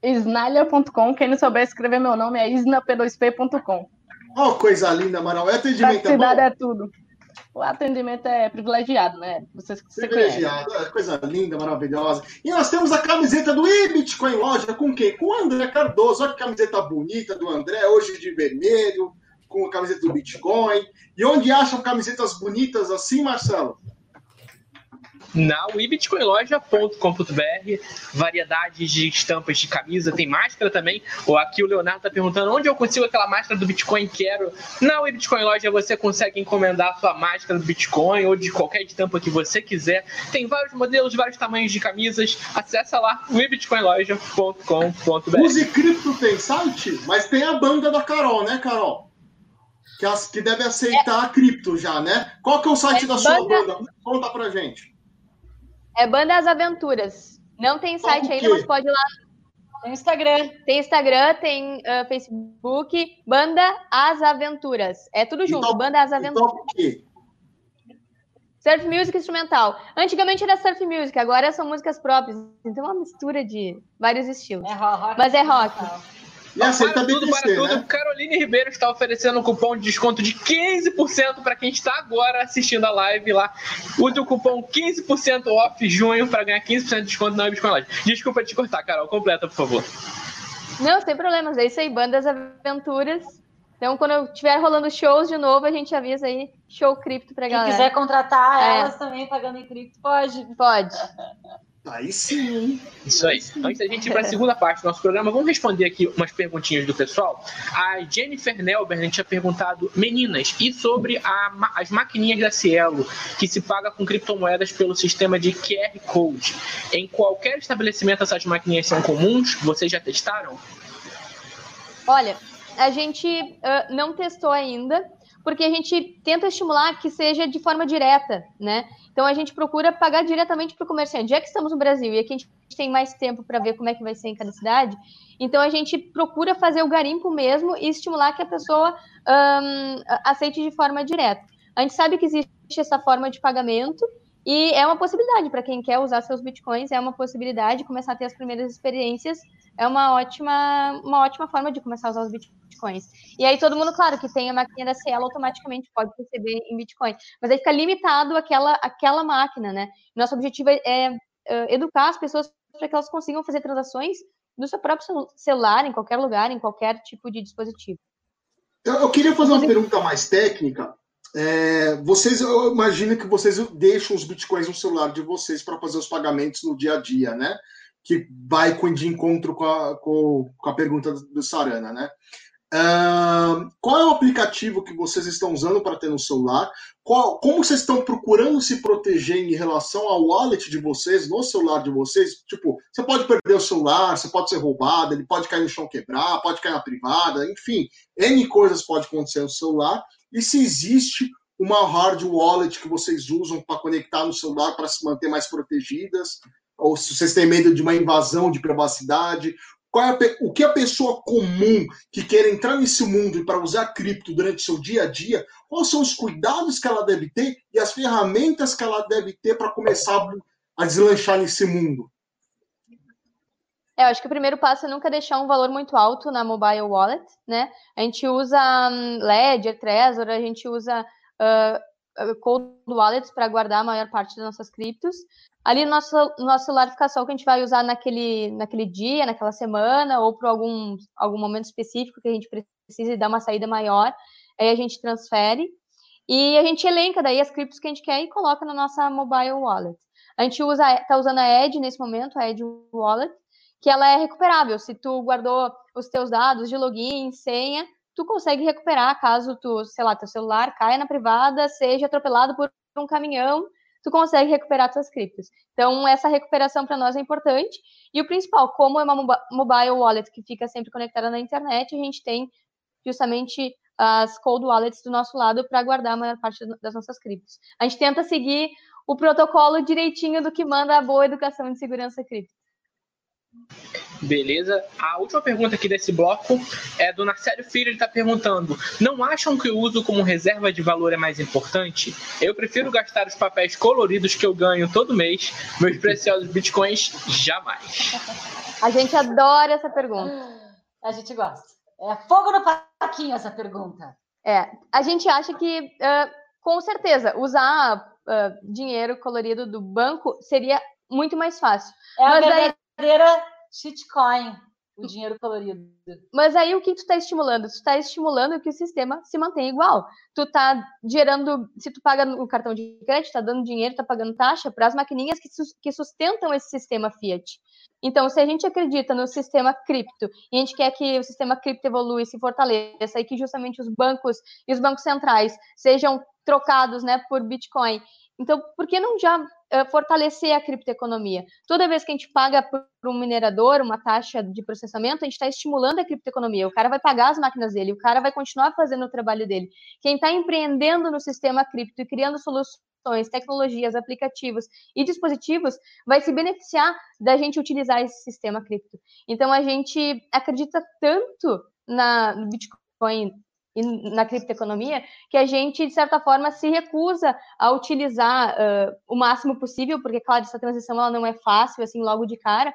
F: Snalha.com. Quem não souber escrever meu nome é isnap2p.com.
D: Oh, coisa linda, Amaral. É atendimento
F: é bom? é tudo. O atendimento é privilegiado, né?
D: Vocês privilegiado, é coisa linda, maravilhosa. E nós temos a camiseta do eBitcoin Loja com quem? Com o André Cardoso. Olha que camiseta bonita do André, hoje de vermelho com a camiseta do Bitcoin. E onde acham camisetas bonitas assim, Marcelo?
A: na webitcoinloja.com.br, variedades de estampas de camisa, tem máscara também. Ou aqui o Leonardo está perguntando onde eu consigo aquela máscara do Bitcoin quero. Na Webitcoin Loja você consegue encomendar a sua máscara do Bitcoin ou de qualquer estampa que você quiser. Tem vários modelos, vários tamanhos de camisas. Acesse lá webitcoinloja.com.br.
D: Use Cripto tem site, mas tem a banda da Carol, né, Carol? Que, as, que deve aceitar é, a cripto já, né? Qual que é o site é da sua banda? Conta pra gente.
E: É Banda As Aventuras. Não tem site ainda, mas pode ir lá. Tem Instagram. Tem Instagram, tem uh, Facebook. Banda As Aventuras. É tudo junto. Então, Banda As Aventuras. Então, quê? Surf Music instrumental. Antigamente era Surf Music, agora são músicas próprias. Então é uma mistura de vários estilos. É rock. Mas é rock.
A: E assim, para tudo, para tudo. Né? Caroline Ribeiro está oferecendo um cupom de desconto de 15% para quem está agora assistindo a live lá. Use o cupom 15% off junho para ganhar 15% de desconto na Bitcoin Live. Desculpa te cortar, Carol. Completa, por favor.
E: Não, sem problemas. É isso aí, Bandas Aventuras. Então, quando eu estiver rolando shows de novo, a gente avisa aí, show cripto pra galera.
C: Quem quiser contratar é. elas também pagando em cripto, pode.
E: Pode.
D: Aí sim.
A: Isso aí. Antes da gente ir para a segunda parte do nosso programa, vamos responder aqui umas perguntinhas do pessoal. A Jennifer Nelber tinha perguntado, meninas, e sobre a, as maquininhas da Cielo, que se paga com criptomoedas pelo sistema de QR Code. Em qualquer estabelecimento essas maquininhas são comuns? Vocês já testaram?
E: Olha, a gente uh, não testou ainda, porque a gente tenta estimular que seja de forma direta, né? Então a gente procura pagar diretamente para o comerciante. Já que estamos no Brasil e aqui a gente tem mais tempo para ver como é que vai ser em cada cidade, então a gente procura fazer o garimpo mesmo e estimular que a pessoa um, aceite de forma direta. A gente sabe que existe essa forma de pagamento e é uma possibilidade para quem quer usar seus bitcoins, é uma possibilidade começar a ter as primeiras experiências, é uma ótima, uma ótima forma de começar a usar os bitcoins. E aí todo mundo, claro, que tem a máquina da Cielo automaticamente pode receber em bitcoin. Mas aí fica limitado aquela, aquela máquina, né? Nosso objetivo é, é uh, educar as pessoas para que elas consigam fazer transações no seu próprio celular, em qualquer lugar, em qualquer tipo de dispositivo.
D: Eu, eu queria fazer uma pergunta mais técnica. É, vocês, eu imagino que vocês deixam os bitcoins no celular de vocês para fazer os pagamentos no dia a dia, né? Que vai de encontro com a, com, a pergunta do Sarana, né? Uh, qual é o aplicativo que vocês estão usando para ter no celular? Qual, como vocês estão procurando se proteger em relação ao wallet de vocês, no celular de vocês? Tipo, você pode perder o celular, você pode ser roubado, ele pode cair no chão quebrar, pode cair na privada, enfim, N coisas pode acontecer no celular. E se existe uma hard wallet que vocês usam para conectar no celular para se manter mais protegidas? Ou se vocês têm medo de uma invasão de privacidade, é o que a pessoa comum que quer entrar nesse mundo e para usar cripto durante seu dia a dia, quais são os cuidados que ela deve ter e as ferramentas que ela deve ter para começar a deslanchar nesse mundo?
E: É, eu acho que o primeiro passo é nunca deixar um valor muito alto na mobile wallet, né? A gente usa um, Ledger, Trezor, a gente usa uh, cold wallets para guardar a maior parte das nossas criptos. Ali no nosso, nosso celular fica só o que a gente vai usar naquele, naquele dia, naquela semana, ou para algum, algum momento específico que a gente precise dar uma saída maior, aí a gente transfere. E a gente elenca daí as criptos que a gente quer e coloca na nossa mobile wallet. A gente usa, está usando a Edge nesse momento, a Edge Wallet, que ela é recuperável. Se tu guardou os teus dados de login, senha, tu consegue recuperar caso tu, sei lá, teu celular caia na privada, seja atropelado por um caminhão, tu consegue recuperar tuas criptos. Então, essa recuperação para nós é importante. E o principal, como é uma mobile wallet que fica sempre conectada na internet, a gente tem justamente as cold wallets do nosso lado para guardar a maior parte das nossas criptos. A gente tenta seguir o protocolo direitinho do que manda a boa educação de segurança cripto.
A: Beleza. A última pergunta aqui desse bloco é do Narcélio Filho. Ele está perguntando: Não acham que o uso como reserva de valor é mais importante? Eu prefiro gastar os papéis coloridos que eu ganho todo mês, meus preciosos bitcoins, jamais.
E: A gente adora essa pergunta.
C: A gente gosta. É fogo no parquinho essa pergunta.
E: É, a gente acha que, uh, com certeza, usar uh, dinheiro colorido do banco seria muito mais fácil.
C: É a Mas verdadeira shitcoin, o dinheiro colorido.
E: Mas aí o que tu está estimulando? Tu está estimulando que o sistema se mantenha igual. Tu está gerando, se tu paga no cartão de crédito, está dando dinheiro, está pagando taxa para as maquininhas que sustentam esse sistema Fiat. Então, se a gente acredita no sistema cripto e a gente quer que o sistema cripto evolua e se fortaleça e que justamente os bancos e os bancos centrais sejam trocados né, por Bitcoin, então por que não já fortalecer a criptoeconomia? Toda vez que a gente paga por um minerador uma taxa de processamento, a gente está estimulando a criptoeconomia. O cara vai pagar as máquinas dele, o cara vai continuar fazendo o trabalho dele. Quem está empreendendo no sistema cripto e criando soluções tecnologias, aplicativos e dispositivos, vai se beneficiar da gente utilizar esse sistema cripto. Então a gente acredita tanto na, Bitcoin na criptoeconomia que a gente, de certa forma, se recusa a utilizar uh, o máximo possível, porque, claro, essa transição ela não é fácil, assim, logo de cara,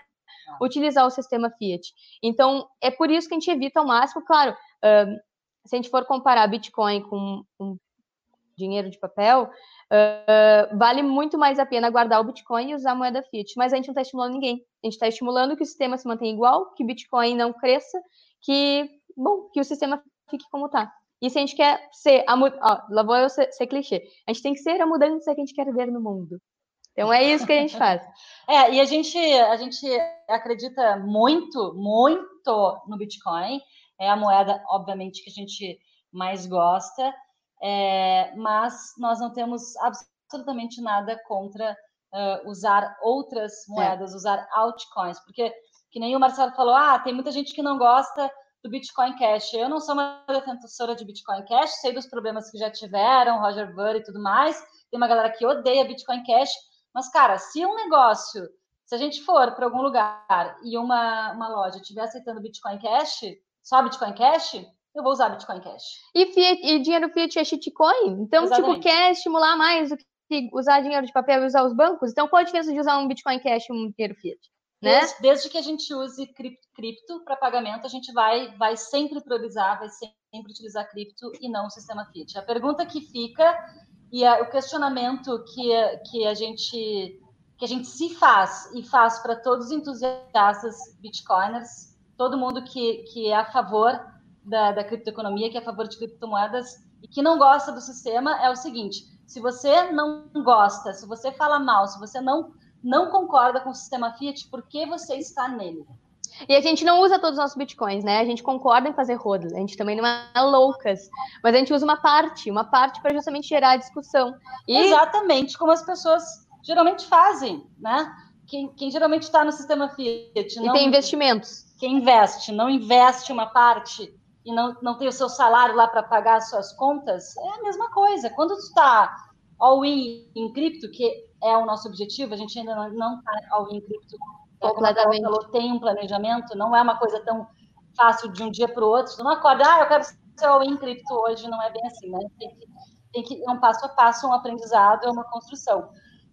E: utilizar o sistema Fiat. Então, é por isso que a gente evita ao máximo, claro, uh, se a gente for comparar Bitcoin com, com dinheiro de papel, uh, vale muito mais a pena guardar o Bitcoin e usar a moeda fiat. Mas a gente não está estimulando ninguém. A gente está estimulando que o sistema se mantenha igual, que o Bitcoin não cresça, que, bom, que o sistema fique como está. E se a gente quer ser a ó, lá vou eu ser, ser, clichê. A gente tem que ser a mudança que a gente quer ver no mundo. Então é isso que a gente faz.
C: é, e a gente, a gente acredita muito, muito no Bitcoin. É a moeda, obviamente, que a gente mais gosta é, mas nós não temos absolutamente nada contra uh, usar outras moedas, é. usar altcoins, porque, que nem o Marcelo falou, ah, tem muita gente que não gosta do Bitcoin Cash. Eu não sou uma defensora de Bitcoin Cash, sei dos problemas que já tiveram, Roger Ver e tudo mais. Tem uma galera que odeia Bitcoin Cash, mas, cara, se um negócio, se a gente for para algum lugar e uma, uma loja estiver aceitando Bitcoin Cash, só Bitcoin Cash, eu vou usar Bitcoin Cash.
E: E, fiat, e dinheiro fiat é shitcoin? Então, tipo, Exatamente. tipo, quer estimular mais do que usar dinheiro de papel e usar os bancos? Então, qual a diferença de usar um Bitcoin Cash e um dinheiro fiat?
C: Né? Desde, desde que a gente use cripto para pagamento, a gente vai, vai sempre priorizar, vai sempre utilizar cripto e não o sistema fiat. A pergunta que fica e a, o questionamento que, que a gente que a gente se faz e faz para todos os entusiastas bitcoiners, todo mundo que, que é a favor da, da criptoeconomia, que é a favor de criptomoedas e que não gosta do sistema, é o seguinte: se você não gosta, se você fala mal, se você não, não concorda com o sistema Fiat, por que você está nele?
E: E a gente não usa todos os nossos bitcoins, né? A gente concorda em fazer rodas, a gente também não é loucas, mas a gente usa uma parte, uma parte para justamente gerar discussão.
C: E... Exatamente, como as pessoas geralmente fazem, né? Quem, quem geralmente está no sistema Fiat.
E: Não... E tem investimentos.
C: Quem investe, não investe uma parte e não, não tem o seu salário lá para pagar as suas contas, é a mesma coisa. Quando tu está all-in em cripto, que é o nosso objetivo, a gente ainda não está all-in em cripto, completamente. Falou, tem um planejamento, não é uma coisa tão fácil de um dia para o outro. Tu não acorda, ah, eu quero ser all-in cripto hoje, não é bem assim, né? Tem que, tem que, é um passo a passo, um aprendizado, é uma construção.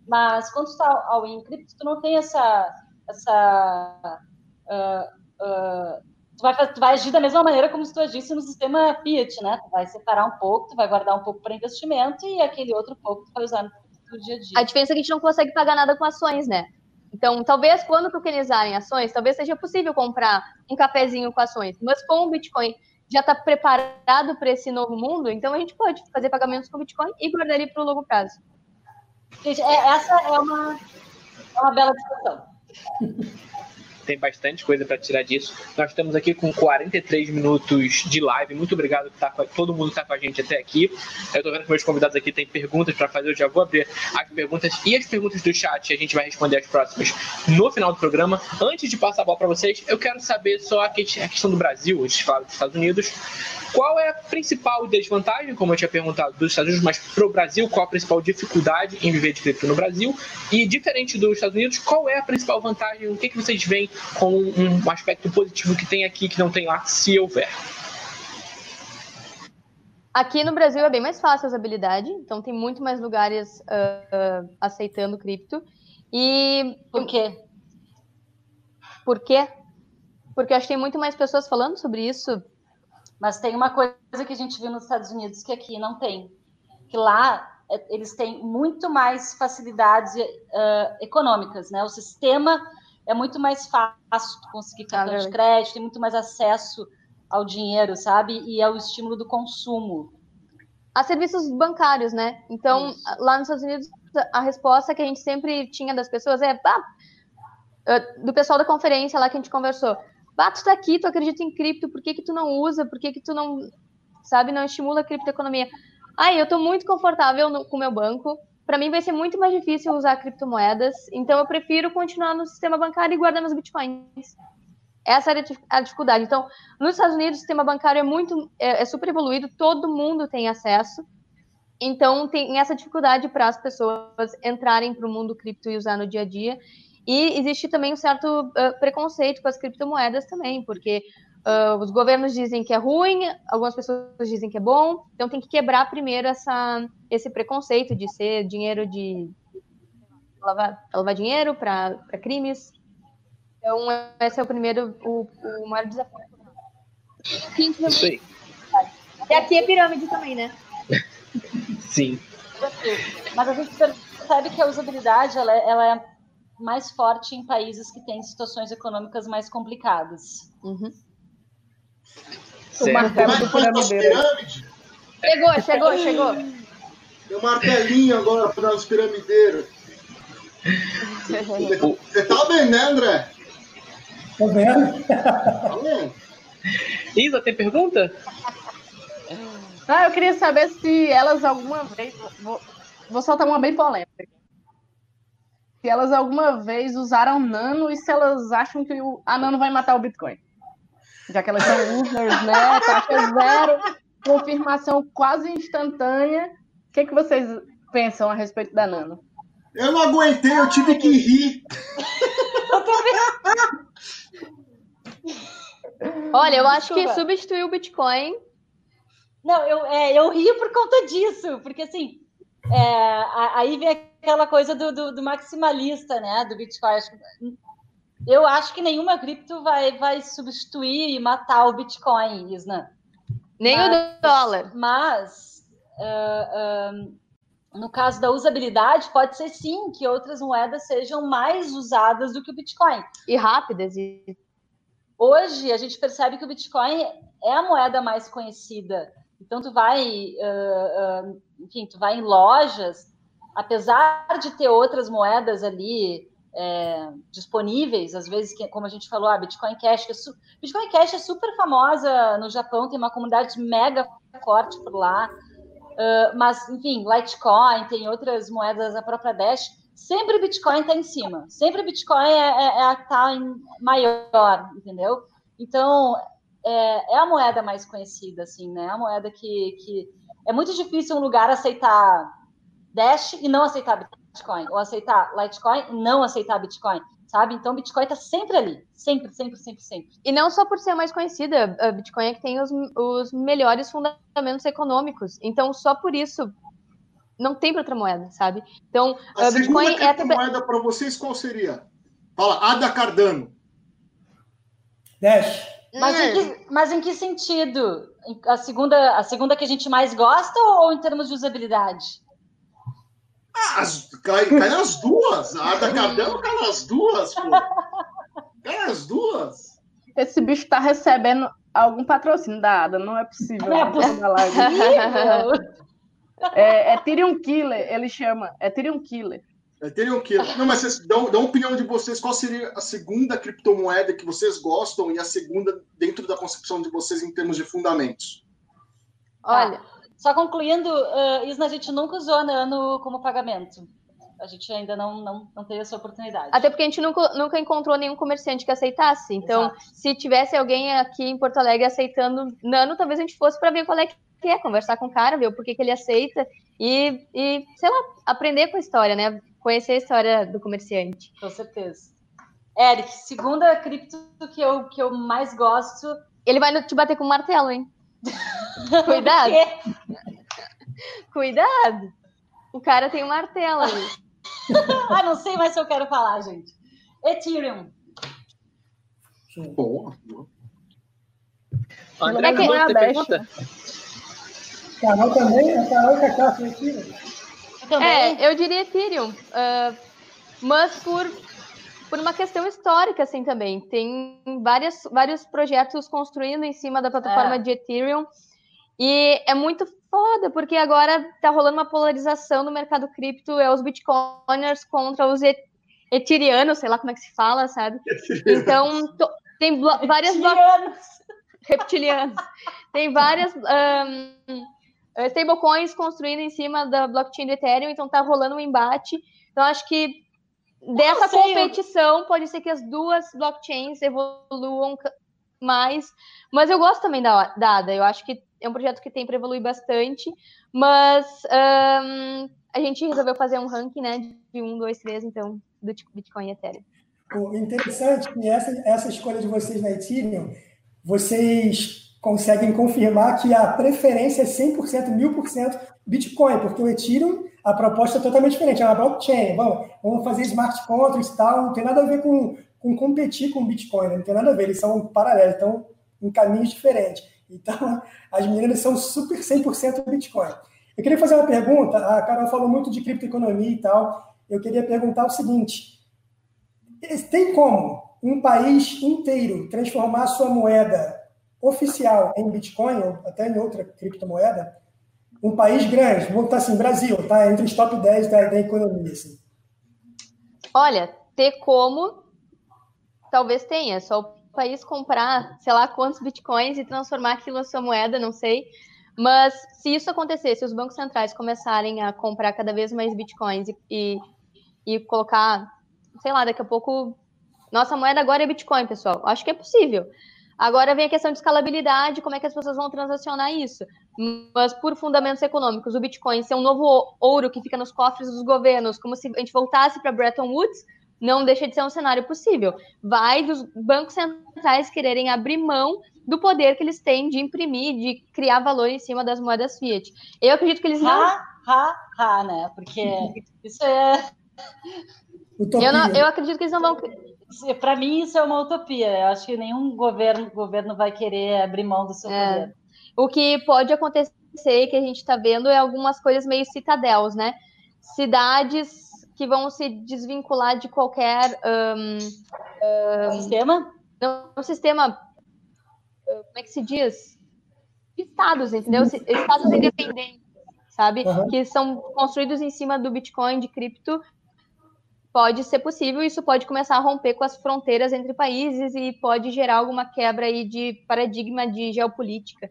C: Mas quando está all-in em cripto, tu não tem essa, essa uh, uh, tu vai, tu vai agir da mesma maneira como se tu agisse no sistema Fiat, né? Tu vai separar um pouco, tu vai guardar um pouco para investimento e aquele outro pouco tu vai usar no, no dia a dia.
E: A diferença é que a gente não consegue pagar nada com ações, né? Então, talvez quando tokenizarem ações, talvez seja possível comprar um cafezinho com ações, mas com o Bitcoin já está preparado para esse novo mundo, então a gente pode fazer pagamentos com Bitcoin e guardar ele para o longo prazo.
C: Gente, é, essa é uma, é uma bela discussão.
A: tem bastante coisa para tirar disso. Nós estamos aqui com 43 minutos de live. Muito obrigado por tá todo mundo que está com a gente até aqui. Eu estou vendo que meus convidados aqui têm perguntas para fazer. Eu já vou abrir as perguntas e as perguntas do chat. A gente vai responder as próximas no final do programa. Antes de passar a bola para vocês, eu quero saber só a questão do Brasil, antes de falar dos Estados Unidos. Qual é a principal desvantagem, como eu tinha perguntado, dos Estados Unidos, mas para o Brasil, qual a principal dificuldade em viver de cripto no Brasil? E, diferente dos Estados Unidos, qual é a principal vantagem? O que, que vocês veem como um aspecto positivo que tem aqui que não tem lá, se houver?
E: Aqui no Brasil é bem mais fácil a usabilidade, então tem muito mais lugares uh, uh, aceitando cripto. E
C: por quê?
E: Por quê? Porque eu acho que tem muito mais pessoas falando sobre isso
C: mas tem uma coisa que a gente viu nos Estados Unidos que aqui não tem, que lá é, eles têm muito mais facilidades uh, econômicas, né? O sistema é muito mais fácil conseguir cartão ah, de crédito, tem muito mais acesso ao dinheiro, sabe? E ao estímulo do consumo.
E: Há serviços bancários, né? Então, Isso. lá nos Estados Unidos, a resposta que a gente sempre tinha das pessoas é, ah, do pessoal da conferência lá que a gente conversou, ah, tu tá aqui, tu acredita em cripto, por que que tu não usa, por que que tu não, sabe, não estimula a criptoeconomia? Ah, eu tô muito confortável no, com o meu banco, para mim vai ser muito mais difícil usar criptomoedas, então eu prefiro continuar no sistema bancário e guardar meus bitcoins. Essa é a dificuldade. Então, nos Estados Unidos, o sistema bancário é muito, é, é super evoluído, todo mundo tem acesso. Então, tem essa dificuldade para as pessoas entrarem para o mundo cripto e usar no dia a dia. E existe também um certo uh, preconceito com as criptomoedas também, porque uh, os governos dizem que é ruim, algumas pessoas dizem que é bom, então tem que quebrar primeiro essa, esse preconceito de ser dinheiro de lavar, lavar dinheiro para crimes. Então, esse é o primeiro, o, o maior desafio.
A: Isso aí.
E: E aqui é pirâmide também, né?
A: Sim.
C: Mas a gente percebe que a usabilidade ela, é, ela é mais forte em países que têm situações econômicas mais complicadas.
E: Uhum.
F: O martelo do piramideiro.
E: Chegou, chegou, chegou.
D: Tem um martelinho agora para os piramideiros. Você tá vendo, né, André?
B: Tô vendo.
D: Tá vendo?
A: Isa, tem pergunta?
F: Ah, eu queria saber se elas alguma vez. Vou, vou soltar uma bem polêmica se elas alguma vez usaram Nano e se elas acham que o, a Nano vai matar o Bitcoin. Já que elas são users, né? Taxa zero, confirmação quase instantânea. O que, que vocês pensam a respeito da Nano?
D: Eu não aguentei, eu tive que rir.
E: Olha, eu acho que substituir o Bitcoin.
C: Não, eu, é, eu rio por conta disso, porque assim, é, aí vem aquela coisa do, do, do, maximalista, né? Do Bitcoin. Eu acho que nenhuma cripto vai, vai substituir e matar o Bitcoin, Isna.
E: Nem mas, o dólar.
C: Mas uh, uh, no caso da usabilidade, pode ser sim que outras moedas sejam mais usadas do que o Bitcoin.
E: E rápidas. E...
C: Hoje a gente percebe que o Bitcoin é a moeda mais conhecida. Então tu vai, uh, enfim, tu vai em lojas apesar de ter outras moedas ali é, disponíveis, às vezes, como a gente falou, a Bitcoin Cash, é Bitcoin Cash é super famosa no Japão, tem uma comunidade mega forte por lá, uh, mas, enfim, Litecoin, tem outras moedas, a própria Dash, sempre Bitcoin está em cima, sempre Bitcoin é, é, é a que está maior, entendeu? Então, é, é, a moeda mais conhecida, assim, né? É a moeda que, que é muito difícil um lugar aceitar Dash e não aceitar Bitcoin, ou aceitar Litecoin não aceitar Bitcoin, sabe? Então, Bitcoin está sempre ali, sempre, sempre, sempre, sempre.
E: E não só por ser a mais conhecida, a Bitcoin é que tem os, os melhores fundamentos econômicos. Então, só por isso, não tem para outra moeda, sabe? Então,
D: a, a Bitcoin é a moeda para vocês qual seria? Fala, Ada Cardano.
B: Dash.
C: Mas, hum. em que, mas em que sentido? A segunda, a segunda que a gente mais gosta ou em termos de usabilidade?
D: As, cai, cai nas duas. A da Cabelo cai nas duas, pô. Cai nas duas.
F: Esse bicho está recebendo algum patrocínio da Ada, não é possível. Não é possível. é, é Tyrion Killer, ele chama. É Tyrion Killer.
D: É Tyrion Killer. Não, mas vocês dão, dão opinião de vocês. Qual seria a segunda criptomoeda que vocês gostam e a segunda dentro da concepção de vocês em termos de fundamentos?
C: Olha, só concluindo, uh, isso a gente nunca usou a Nano como pagamento. A gente ainda não, não, não teve essa oportunidade.
E: Até porque a gente nunca, nunca encontrou nenhum comerciante que aceitasse. Então, Exato. se tivesse alguém aqui em Porto Alegre aceitando Nano, talvez a gente fosse para ver qual é que é, conversar com o cara, ver o porquê que ele aceita e, e, sei lá, aprender com a história, né? Conhecer a história do comerciante.
C: Com certeza. Eric, segunda cripto que eu, que eu mais gosto.
E: Ele vai te bater com um martelo, hein? Cuidado. Cuidado. O cara tem um martelo ali.
C: ah, não sei mais se eu quero falar, gente. Ethereum.
D: Boa.
B: André, é que... é a pergunta? Carol também? A Carol e a Cacá Ethereum.
E: É, eu diria Ethereum. Uh, mas por, por uma questão histórica, assim, também. Tem várias, vários projetos construindo em cima da plataforma é. de Ethereum. E é muito foda, porque agora tá rolando uma polarização no mercado cripto, é os bitcoiners contra os ethereanos, sei lá como é que se fala, sabe? Então, to, tem várias... Reptilianos. Reptilianos. Tem várias... Um, stablecoins construindo em cima da blockchain do Ethereum, então tá rolando um embate. Então, acho que dessa competição, pode ser que as duas blockchains evoluam mais, mas eu gosto também da, da ADA, eu acho que é um projeto que tem para evoluir bastante, mas um, a gente resolveu fazer um ranking, né, de 1, 2, 3, então, do Bitcoin e Ethereum.
B: O interessante é que essa, essa escolha de vocês na Ethereum, vocês conseguem confirmar que a preferência é 100%, 1000% Bitcoin, porque o Ethereum, a proposta é totalmente diferente, é uma blockchain, vamos, vamos fazer smart contracts e tal, não tem nada a ver com, com competir com o Bitcoin, né? não tem nada a ver, eles são paralelos, estão em caminhos diferentes. Então, as meninas são super 100% Bitcoin. Eu queria fazer uma pergunta, a Carol falou muito de criptoeconomia e tal, eu queria perguntar o seguinte, tem como um país inteiro transformar sua moeda oficial em Bitcoin, ou até em outra criptomoeda? Um país grande, vamos botar assim, Brasil, tá? Entre os top 10 da, da economia, assim.
E: Olha, ter como, talvez tenha, só país comprar, sei lá, quantos bitcoins e transformar aquilo na sua moeda, não sei. Mas se isso acontecer, se os bancos centrais começarem a comprar cada vez mais bitcoins e, e, e colocar, sei lá, daqui a pouco. Nossa moeda agora é Bitcoin, pessoal. Acho que é possível. Agora vem a questão de escalabilidade, como é que as pessoas vão transacionar isso. Mas por fundamentos econômicos, o Bitcoin ser um novo ouro que fica nos cofres dos governos, como se a gente voltasse para Bretton Woods, não deixa de ser um cenário possível. Vai dos bancos centrais quererem abrir mão do poder que eles têm de imprimir, de criar valor em cima das moedas fiat. Eu acredito que eles não.
C: Ha, ha, ha, né? Porque isso é.
E: Eu, não, eu acredito que eles não vão.
C: Para mim, isso é uma utopia. Eu acho que nenhum governo, governo vai querer abrir mão do seu é. poder.
E: O que pode acontecer, que a gente está vendo, é algumas coisas meio citadels, né? Cidades que vão se desvincular de qualquer um,
C: um, sistema?
E: Não, um sistema. Como é que se diz? Estados, entendeu? Estados independentes, sabe? Uhum. Que são construídos em cima do Bitcoin, de cripto. Pode ser possível, isso pode começar a romper com as fronteiras entre países e pode gerar alguma quebra aí de paradigma de geopolítica.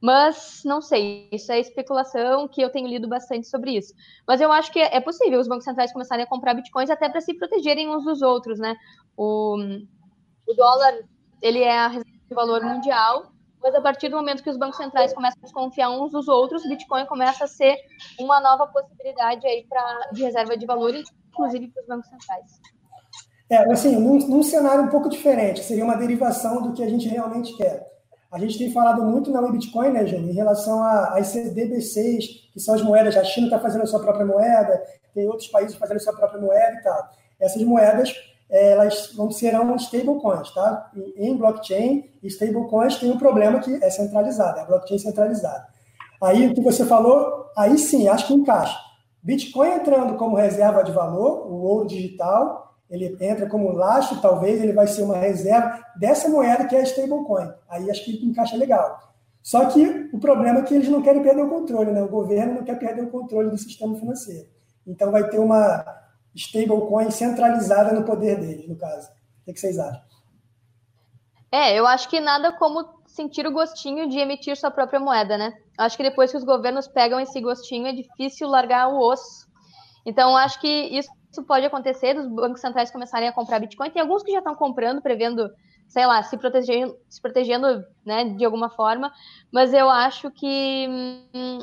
E: Mas não sei, isso é especulação que eu tenho lido bastante sobre isso. Mas eu acho que é possível os bancos centrais começarem a comprar bitcoins até para se protegerem uns dos outros, né? O, o dólar, ele é a reserva de valor mundial, mas a partir do momento que os bancos centrais começam a desconfiar uns dos outros, o Bitcoin começa a ser uma nova possibilidade aí pra, de reserva de valor, inclusive para os bancos centrais.
B: É, assim, num, num cenário um pouco diferente, seria uma derivação do que a gente realmente quer. A gente tem falado muito na Bitcoin, né, Jane, em relação às CDBCs, que são as moedas. A China está fazendo a sua própria moeda, tem outros países fazendo a sua própria moeda e tal. Essas moedas, elas vão serão stablecoins, tá? Em blockchain, stablecoins tem um problema que é centralizada, é blockchain centralizada. Aí o que você falou, aí sim, acho que encaixa. Bitcoin entrando como reserva de valor, o ouro digital, ele entra como lastro, talvez ele vai ser uma reserva dessa moeda que é a stablecoin. Aí acho que encaixa legal. Só que o problema é que eles não querem perder o controle, né? O governo não quer perder o controle do sistema financeiro. Então vai ter uma stablecoin centralizada no poder deles, no caso. O que vocês acham?
E: É, eu acho que nada como sentir o gostinho de emitir sua própria moeda, né? Acho que depois que os governos pegam esse gostinho, é difícil largar o osso. Então, acho que isso pode acontecer, dos bancos centrais começarem a comprar Bitcoin. Tem alguns que já estão comprando, prevendo, sei lá, se protegendo, se protegendo né, de alguma forma. Mas eu acho que hum,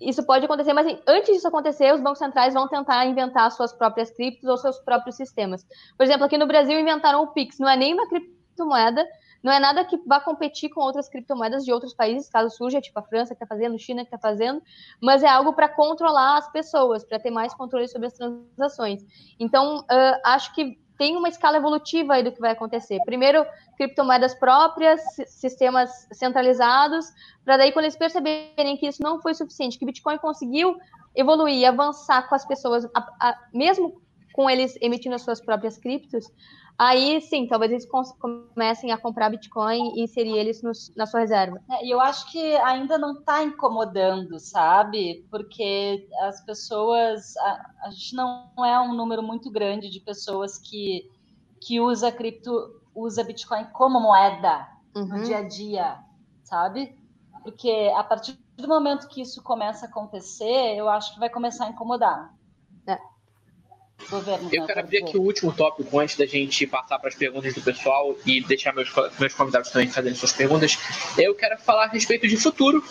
E: isso pode acontecer, mas assim, antes disso acontecer, os bancos centrais vão tentar inventar suas próprias criptos ou seus próprios sistemas. Por exemplo, aqui no Brasil inventaram o Pix, não é nem uma criptomoeda, não é nada que vá competir com outras criptomoedas de outros países, caso surja, tipo a França que está fazendo, China que está fazendo, mas é algo para controlar as pessoas, para ter mais controle sobre as transações. Então, uh, acho que tem uma escala evolutiva aí do que vai acontecer. Primeiro, criptomoedas próprias, sistemas centralizados, para daí, quando eles perceberem que isso não foi suficiente, que Bitcoin conseguiu evoluir, avançar com as pessoas, a, a, mesmo com eles emitindo as suas próprias criptos, aí sim, talvez eles comecem a comprar Bitcoin e inserir eles no, na sua reserva.
C: É, e eu acho que ainda não está incomodando, sabe? Porque as pessoas, a, a, gente não é um número muito grande de pessoas que, que usa cripto, usa Bitcoin como moeda uhum. no dia a dia, sabe? Porque a partir do momento que isso começa a acontecer, eu acho que vai começar a incomodar. É.
A: Eu quero abrir aqui o último tópico antes da gente passar para as perguntas do pessoal e deixar meus, meus convidados também fazendo suas perguntas. Eu quero falar a respeito de futuro,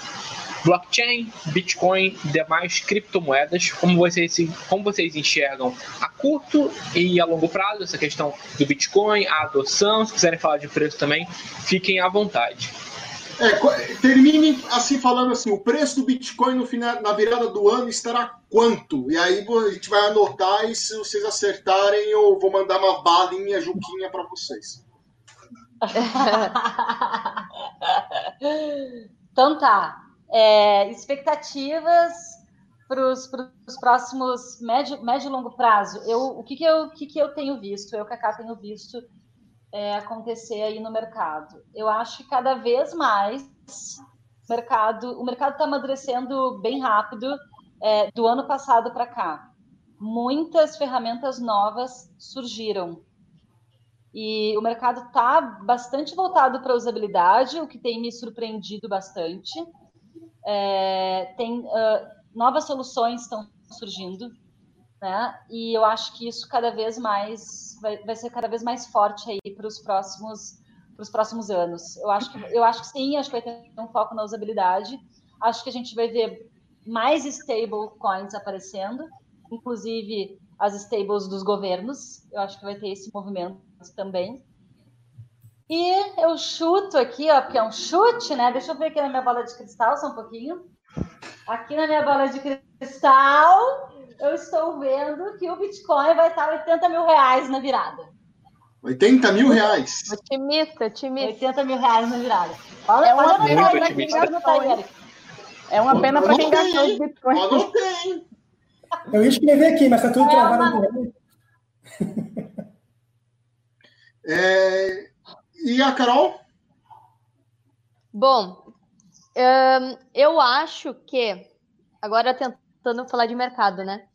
A: blockchain, Bitcoin, demais criptomoedas. Como vocês, como vocês enxergam a curto e a longo prazo essa questão do Bitcoin, a adoção? Se quiserem falar de preço também, fiquem à vontade.
D: É, termine assim falando assim, o preço do Bitcoin no final, na virada do ano estará quanto? E aí a gente vai anotar e se vocês acertarem eu vou mandar uma balinha juquinha para vocês.
C: então tá. É, expectativas para os próximos médio, médio e longo prazo. Eu, o que, que, eu, que, que eu tenho visto? Eu, Cacá, tenho visto é, acontecer aí no mercado. Eu acho que cada vez mais o mercado está amadurecendo bem rápido é, do ano passado para cá. Muitas ferramentas novas surgiram. E o mercado está bastante voltado para usabilidade, o que tem me surpreendido bastante. É, tem uh, novas soluções estão surgindo né? E eu acho que isso cada vez mais vai, vai ser cada vez mais forte aí para os próximos para os próximos anos. Eu acho que eu acho que sim, acho que vai ter um foco na usabilidade. Acho que a gente vai ver mais stable coins aparecendo, inclusive as stables dos governos. Eu acho que vai ter esse movimento também. E eu chuto aqui, ó, porque é um chute, né? Deixa eu ver aqui na minha bola de cristal só um pouquinho. Aqui na minha bola de cristal, eu estou vendo que o Bitcoin vai estar 80 mil reais na virada.
D: 80 mil reais?
E: Otimista, otimista.
C: 80 mil reais na virada. Olha, é uma pena para quem gastou,
F: É uma pena para quem gastou os Bitcoin. Eu não
B: tenho. Eu ia escrever aqui, mas está tudo é travado uma...
D: é... E a Carol?
E: Bom, eu acho que, agora tentando falar de mercado, né?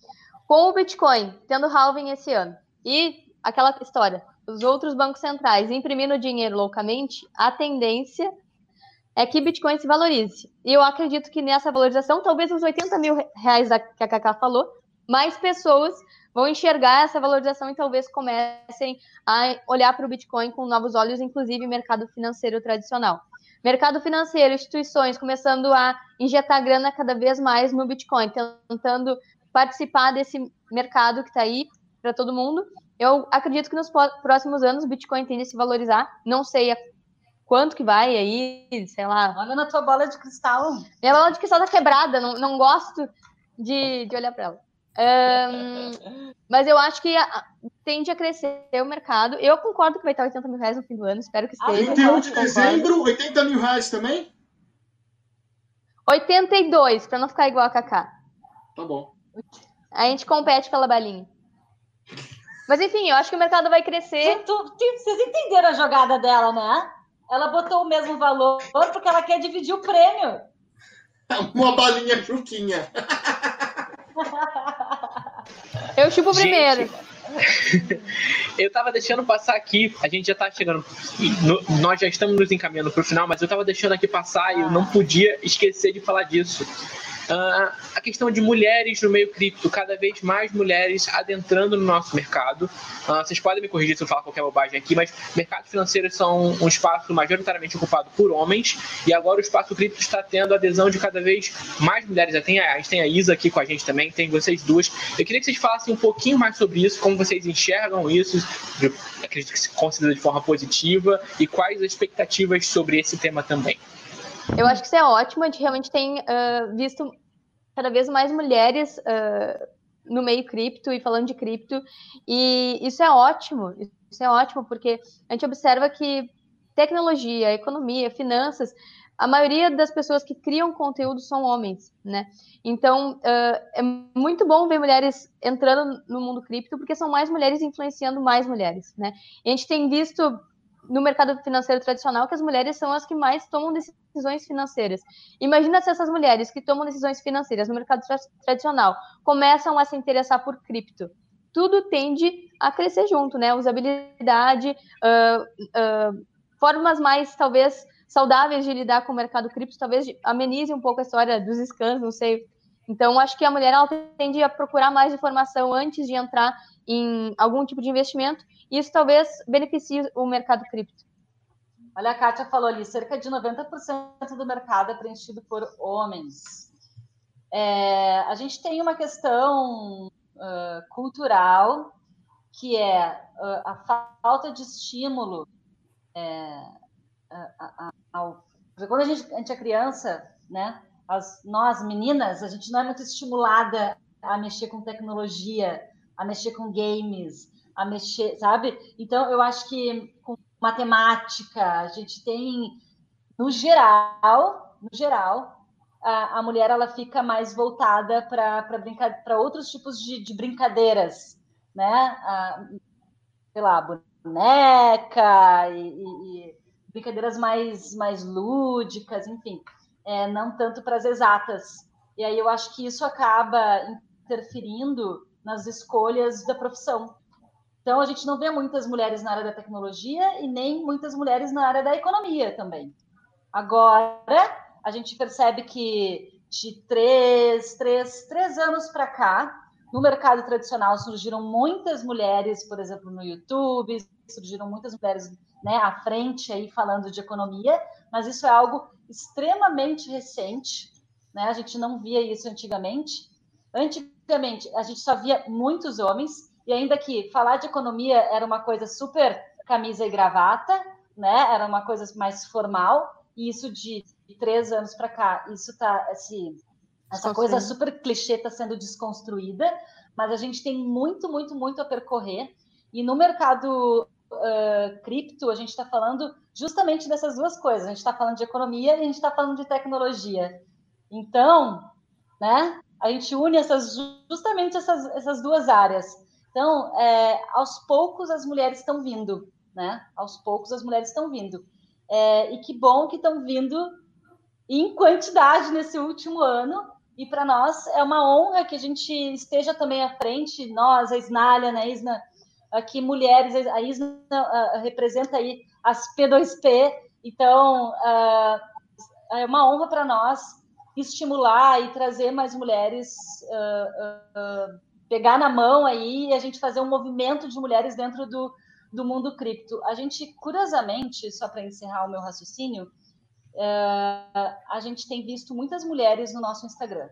E: Com o Bitcoin tendo halving esse ano e aquela história, os outros bancos centrais imprimindo dinheiro loucamente, a tendência é que Bitcoin se valorize. E eu acredito que nessa valorização, talvez os 80 mil reais que a Cacá falou, mais pessoas vão enxergar essa valorização e talvez comecem a olhar para o Bitcoin com novos olhos, inclusive mercado financeiro tradicional. Mercado financeiro, instituições começando a injetar grana cada vez mais no Bitcoin, tentando participar desse mercado que está aí para todo mundo. Eu acredito que nos próximos anos o Bitcoin tende a se valorizar. Não sei a quanto que vai aí, sei lá.
C: Olha na tua bola de cristal.
E: Minha bola de cristal tá quebrada, não, não gosto de, de olhar para ela. Um, mas eu acho que tende a crescer o mercado. Eu concordo que vai estar 80 mil reais no fim do ano, espero que esteja.
D: 31 de dezembro, 80 mil reais também?
E: 82, para não ficar igual a Kaká.
D: Tá bom.
E: A gente compete pela balinha. Mas enfim, eu acho que o mercado vai crescer.
C: Vocês entenderam a jogada dela, né? Ela botou o mesmo valor porque ela quer dividir o prêmio.
D: Uma balinha chuquinha.
E: Eu chupo Gente, primeiro.
A: eu tava deixando passar aqui, a gente já tá chegando. No, nós já estamos nos encaminhando pro final, mas eu tava deixando aqui passar e eu não podia esquecer de falar disso. Uh, a questão de mulheres no meio cripto, cada vez mais mulheres adentrando no nosso mercado. Uh, vocês podem me corrigir se eu falar qualquer bobagem aqui, mas mercados financeiros são um espaço majoritariamente ocupado por homens e agora o espaço cripto está tendo adesão de cada vez mais mulheres. Tem a, a gente tem a Isa aqui com a gente também, tem vocês duas. Eu queria que vocês falassem um pouquinho mais sobre isso, como vocês enxergam isso, acredito que se considera de forma positiva e quais as expectativas sobre esse tema também.
E: Eu acho que isso é ótimo. A gente realmente tem uh, visto cada vez mais mulheres uh, no meio cripto e falando de cripto. E isso é ótimo. Isso é ótimo porque a gente observa que tecnologia, economia, finanças, a maioria das pessoas que criam conteúdo são homens, né? Então, uh, é muito bom ver mulheres entrando no mundo cripto, porque são mais mulheres influenciando mais mulheres, né? E a gente tem visto no mercado financeiro tradicional que as mulheres são as que mais tomam decisões financeiras. Imagina se essas mulheres que tomam decisões financeiras no mercado tra tradicional começam a se interessar por cripto. Tudo tende a crescer junto, né? Usabilidade, uh, uh, formas mais, talvez, saudáveis de lidar com o mercado cripto, talvez amenize um pouco a história dos scans, não sei. Então, acho que a mulher ela tende a procurar mais informação antes de entrar em algum tipo de investimento isso talvez beneficie o mercado cripto.
C: Olha, a Kátia falou ali, cerca de 90% do mercado é preenchido por homens. É, a gente tem uma questão uh, cultural que é uh, a falta de estímulo. É, ao, quando a gente, a gente é criança, né, as, nós meninas, a gente não é muito estimulada a mexer com tecnologia, a mexer com games, a mexer, sabe? Então, eu acho que com matemática, a gente tem, no geral, no geral, a, a mulher ela fica mais voltada para outros tipos de, de, brincadeiras, né? A, sei lá, boneca e, e, e, brincadeiras mais, mais lúdicas, enfim, é, não tanto para as exatas. E aí eu acho que isso acaba interferindo nas escolhas da profissão. Então, a gente não vê muitas mulheres na área da tecnologia e nem muitas mulheres na área da economia também. Agora, a gente percebe que de três, três, três anos para cá, no mercado tradicional surgiram muitas mulheres, por exemplo, no YouTube, surgiram muitas mulheres né, à frente aí falando de economia, mas isso é algo extremamente recente, né? A gente não via isso antigamente. Antigamente, a gente só via muitos homens, e ainda que falar de economia era uma coisa super camisa e gravata, né? Era uma coisa mais formal. E isso de três anos para cá, isso tá assim, essa coisa super clichê está sendo desconstruída. Mas a gente tem muito, muito, muito a percorrer. E no mercado uh, cripto, a gente está falando justamente dessas duas coisas. A gente está falando de economia e a gente está falando de tecnologia. Então, né? A gente une essas, justamente essas, essas duas áreas. Então, é, aos poucos as mulheres estão vindo, né? Aos poucos as mulheres estão vindo. É, e que bom que estão vindo em quantidade nesse último ano. E para nós é uma honra que a gente esteja também à frente, nós, a Isnália, né, Isna, aqui mulheres, a Isna uh, representa aí as P2P, então é uma honra para nós estimular e trazer mais mulheres pegar na mão aí e a gente fazer um movimento de mulheres dentro do, do mundo cripto. A gente, curiosamente, só para encerrar o meu raciocínio, a gente tem visto muitas mulheres no nosso Instagram.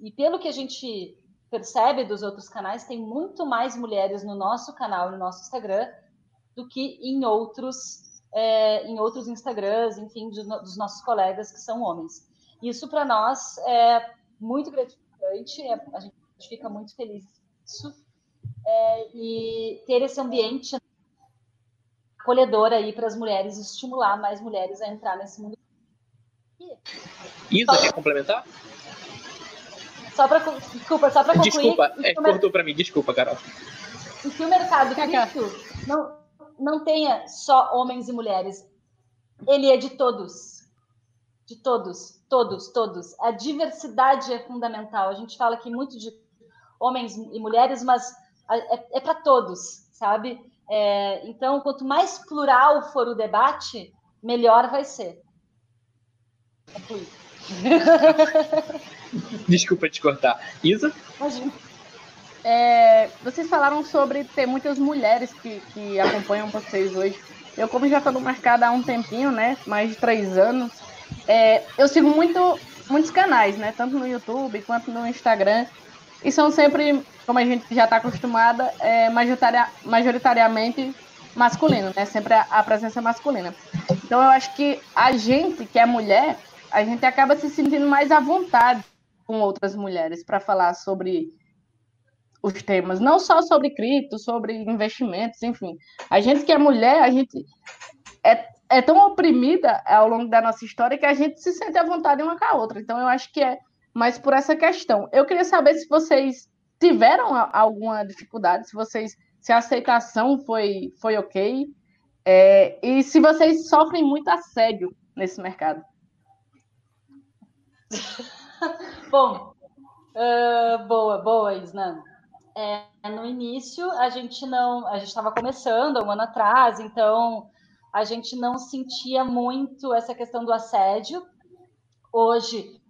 C: E pelo que a gente percebe dos outros canais, tem muito mais mulheres no nosso canal, no nosso Instagram, do que em outros, é, em outros Instagrams, enfim, de, dos nossos colegas que são homens. Isso para nós é muito gratificante. É, a gente fica muito feliz disso. é, e ter esse ambiente acolhedor aí para as mulheres, estimular mais mulheres a entrar nesse mundo.
A: Isa, quer complementar?
C: Só para desculpa, só para concluir.
A: Desculpa, é, cortou para mim, desculpa, Carol.
C: E que o mercado cripto não, não tenha só homens e mulheres, ele é de todos. De todos, todos, todos. A diversidade é fundamental. A gente fala aqui muito de homens e mulheres, mas é, é para todos, sabe? É, então, quanto mais plural for o debate, melhor vai ser.
A: Desculpa te cortar. Isa?
F: É, vocês falaram sobre ter muitas mulheres que, que acompanham vocês hoje. Eu, como já estou no mercado há um tempinho, né? Mais de três anos, é, eu sigo muito, muitos canais, né? Tanto no YouTube quanto no Instagram. E são sempre, como a gente já está acostumada, é, majoritaria, majoritariamente masculino, né? Sempre a, a presença masculina. Então eu acho que a gente, que é mulher, a gente acaba se sentindo mais à vontade com outras mulheres para falar sobre os temas, não só sobre cripto, sobre investimentos, enfim. A gente que é mulher, a gente é, é tão oprimida ao longo da nossa história que a gente se sente à vontade uma com a outra. Então, eu acho que é mais por essa questão. Eu queria saber se vocês tiveram alguma dificuldade, se vocês, se a aceitação foi, foi ok, é, e se vocês sofrem muito assédio nesse mercado.
C: Bom, uh, boa, boa, Isnan. É, no início, a gente não, a gente estava começando um ano atrás, então a gente não sentia muito essa questão do assédio. Hoje,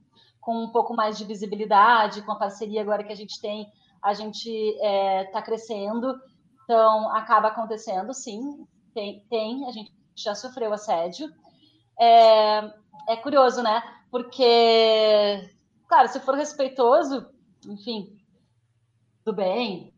C: com um pouco mais de visibilidade, com a parceria agora que a gente tem, a gente está é, tá crescendo, então acaba acontecendo, sim, tem, tem, a gente já sofreu assédio. É, é curioso, né? Porque, claro, se for respeitoso, enfim, tudo bem.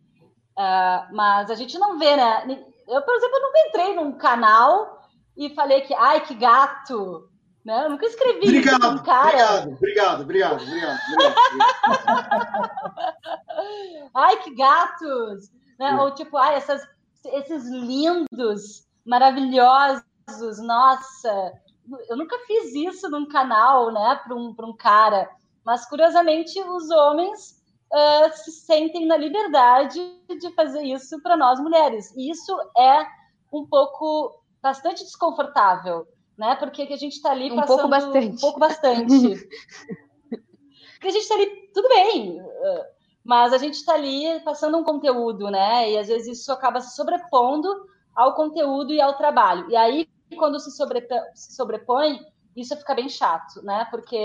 C: Uh, mas a gente não vê, né? Eu, por exemplo, nunca entrei num canal e falei que, ai, que gato. Né? Eu nunca escrevi
D: obrigado, isso um cara. Obrigado, obrigado, obrigado, obrigado. obrigado.
C: ai, que gatos. Né? Ou tipo, ai, essas, esses lindos, maravilhosos, nossa. Eu nunca fiz isso num canal, né, para um, um cara. Mas, curiosamente, os homens uh, se sentem na liberdade de fazer isso para nós mulheres. E isso é um pouco bastante desconfortável, né? Porque a gente está ali
E: um passando pouco bastante.
C: um pouco bastante. Porque a gente está ali, tudo bem, mas a gente está ali passando um conteúdo, né? E às vezes isso acaba se sobrepondo ao conteúdo e ao trabalho. E aí, quando se, sobrepõe, se sobrepõe isso fica bem chato, né? Porque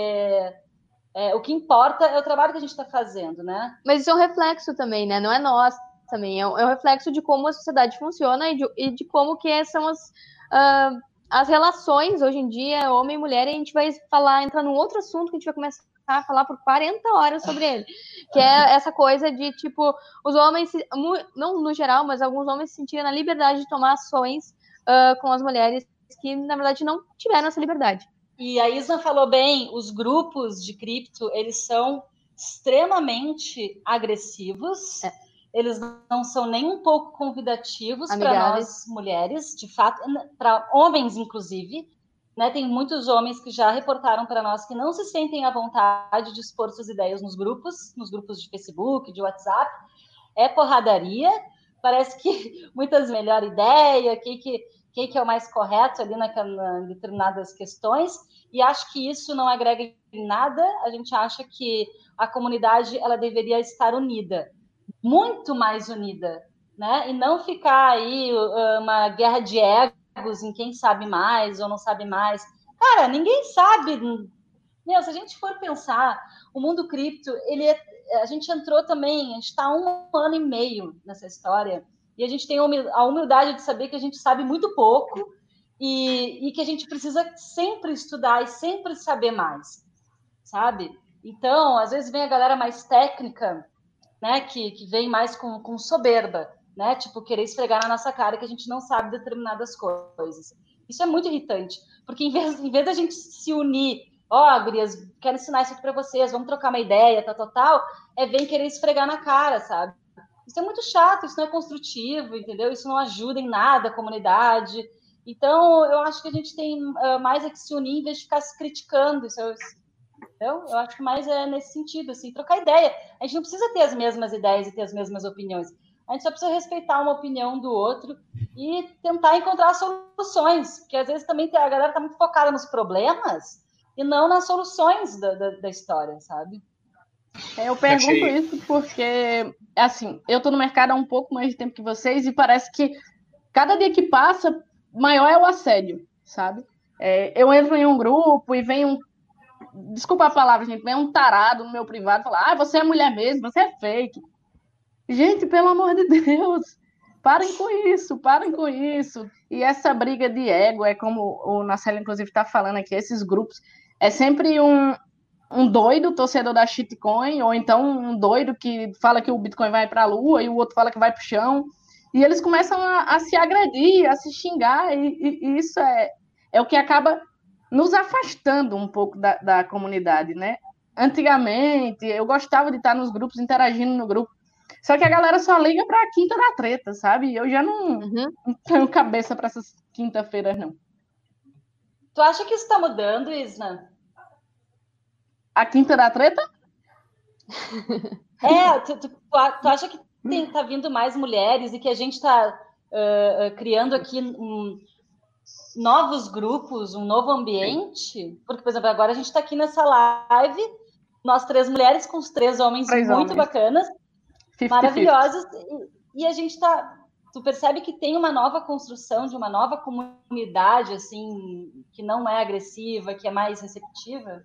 C: é, o que importa é o trabalho que a gente está fazendo, né?
E: Mas isso é um reflexo também, né? Não é nós também, é um, é um reflexo de como a sociedade funciona e de, e de como que são as, uh, as relações hoje em dia, homem e mulher, e a gente vai falar, entrar num outro assunto que a gente vai começar a falar por 40 horas sobre ele, que é essa coisa de, tipo, os homens, não no geral, mas alguns homens se sentiam na liberdade de tomar ações uh, com as mulheres que, na verdade, não tiveram essa liberdade.
C: E a Isna falou bem, os grupos de cripto, eles são extremamente agressivos. É. Eles não são nem um pouco convidativos para nós mulheres, de fato, para homens inclusive. Né? Tem muitos homens que já reportaram para nós que não se sentem à vontade de expor suas ideias nos grupos, nos grupos de Facebook, de WhatsApp. É porradaria. Parece que muitas melhor ideia, que, que quem que é o mais correto ali naquela, em determinadas questões, e acho que isso não agrega em nada, a gente acha que a comunidade ela deveria estar unida, muito mais unida, né? E não ficar aí uh, uma guerra de egos em quem sabe mais ou não sabe mais. Cara, ninguém sabe. Meu, se a gente for pensar, o mundo cripto, ele é, a gente entrou também, a gente está um ano e meio nessa história e a gente tem a humildade de saber que a gente sabe muito pouco e, e que a gente precisa sempre estudar e sempre saber mais, sabe? Então, às vezes vem a galera mais técnica, né, que, que vem mais com, com soberba, né, tipo, querer esfregar na nossa cara que a gente não sabe determinadas coisas. Isso é muito irritante, porque em vez, em vez da gente se unir, ó, oh, gurias, quero ensinar isso aqui para vocês, vamos trocar uma ideia, tal, tal, tal, é vem querer esfregar na cara, sabe? Isso é muito chato, isso não é construtivo, entendeu? Isso não ajuda em nada a comunidade. Então, eu acho que a gente tem uh, mais é que se unir em vez de ficar se criticando. Isso, é então, eu acho que mais é nesse sentido, assim, trocar ideia. A gente não precisa ter as mesmas ideias e ter as mesmas opiniões. A gente só precisa respeitar uma opinião do outro e tentar encontrar soluções, porque às vezes também a galera está muito focada nos problemas e não nas soluções da, da, da história, sabe?
F: Eu pergunto Achei. isso porque, assim, eu estou no mercado há um pouco mais de tempo que vocês e parece que cada dia que passa, maior é o assédio, sabe? É, eu entro em um grupo e vem um. Desculpa a palavra, gente, vem um tarado no meu privado e fala: Ah, você é mulher mesmo, você é fake. Gente, pelo amor de Deus, parem com isso, parem com isso. E essa briga de ego, é como o Marcelo, inclusive, está falando aqui, esses grupos, é sempre um, um doido torcedor da shitcoin, ou então um doido que fala que o Bitcoin vai para a lua e o outro fala que vai para o chão. E eles começam a, a, se agredir, a se xingar, e, e, e, isso é, é o que acaba nos afastando um pouco da, da comunidade, né? Antigamente, eu gostava de estar nos grupos, interagindo no grupo, só que a galera só liga para a quinta da treta, sabe? Eu já não, uhum. não tenho cabeça para essas quinta-feiras, não.
C: Tu acha que isso está mudando, Isna?
F: A quinta da treta?
C: É, tu, tu, tu acha que tem, tá vindo mais mulheres e que a gente está uh, criando aqui um, novos grupos, um novo ambiente? Porque, por exemplo, agora a gente está aqui nessa live, nós três mulheres com os três homens três muito homens. bacanas, 50, maravilhosos. E, e a gente está. Tu percebe que tem uma nova construção de uma nova comunidade, assim, que não é agressiva, que é mais receptiva?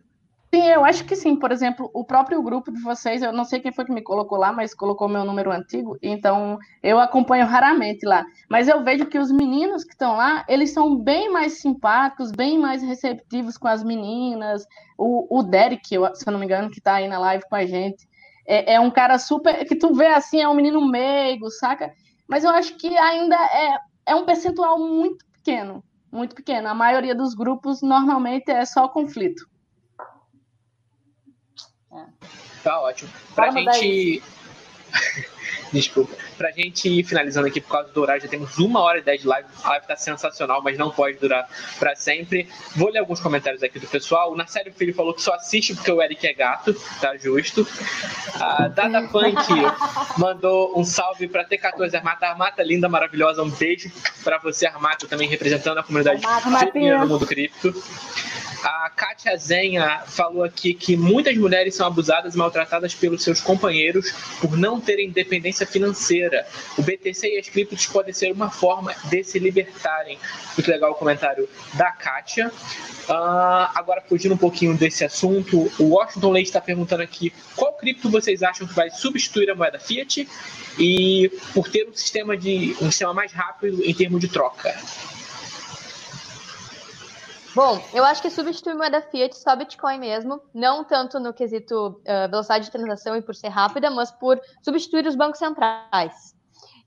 F: Sim, eu acho que sim. Por exemplo, o próprio grupo de vocês, eu não sei quem foi que me colocou lá, mas colocou meu número antigo, então eu acompanho raramente lá. Mas eu vejo que os meninos que estão lá, eles são bem mais simpáticos, bem mais receptivos com as meninas. O, o Derek, se eu não me engano, que está aí na live com a gente, é, é, um cara super. que tu vê assim, é um menino meigo, saca? Mas eu acho que ainda é, é um percentual muito pequeno. Muito pequeno. A maioria dos grupos normalmente é só conflito.
A: É. Tá ótimo. Pra Vamos gente. Desculpa. Pra gente ir finalizando aqui por causa do horário, já temos uma hora e dez de live. A live tá sensacional, mas não pode durar para sempre. Vou ler alguns comentários aqui do pessoal. O Narcélio Filho falou que só assiste porque o Eric é gato, tá justo. A Dada Punk mandou um salve pra T14 Armata. Armata linda, maravilhosa. Um beijo pra você, Armata, também representando a comunidade no mundo cripto. A Kátia Zenha falou aqui que muitas mulheres são abusadas e maltratadas pelos seus companheiros por não terem independência financeira. O BTC e as criptos podem ser uma forma de se libertarem. Muito legal o comentário da Kátia. Uh, agora, fugindo um pouquinho desse assunto, o Washington Leite está perguntando aqui qual cripto vocês acham que vai substituir a moeda Fiat e por ter um sistema, de, um sistema mais rápido em termos de troca.
E: Bom, eu acho que substitui moeda fiat só Bitcoin mesmo, não tanto no quesito uh, velocidade de transação e por ser rápida, mas por substituir os bancos centrais.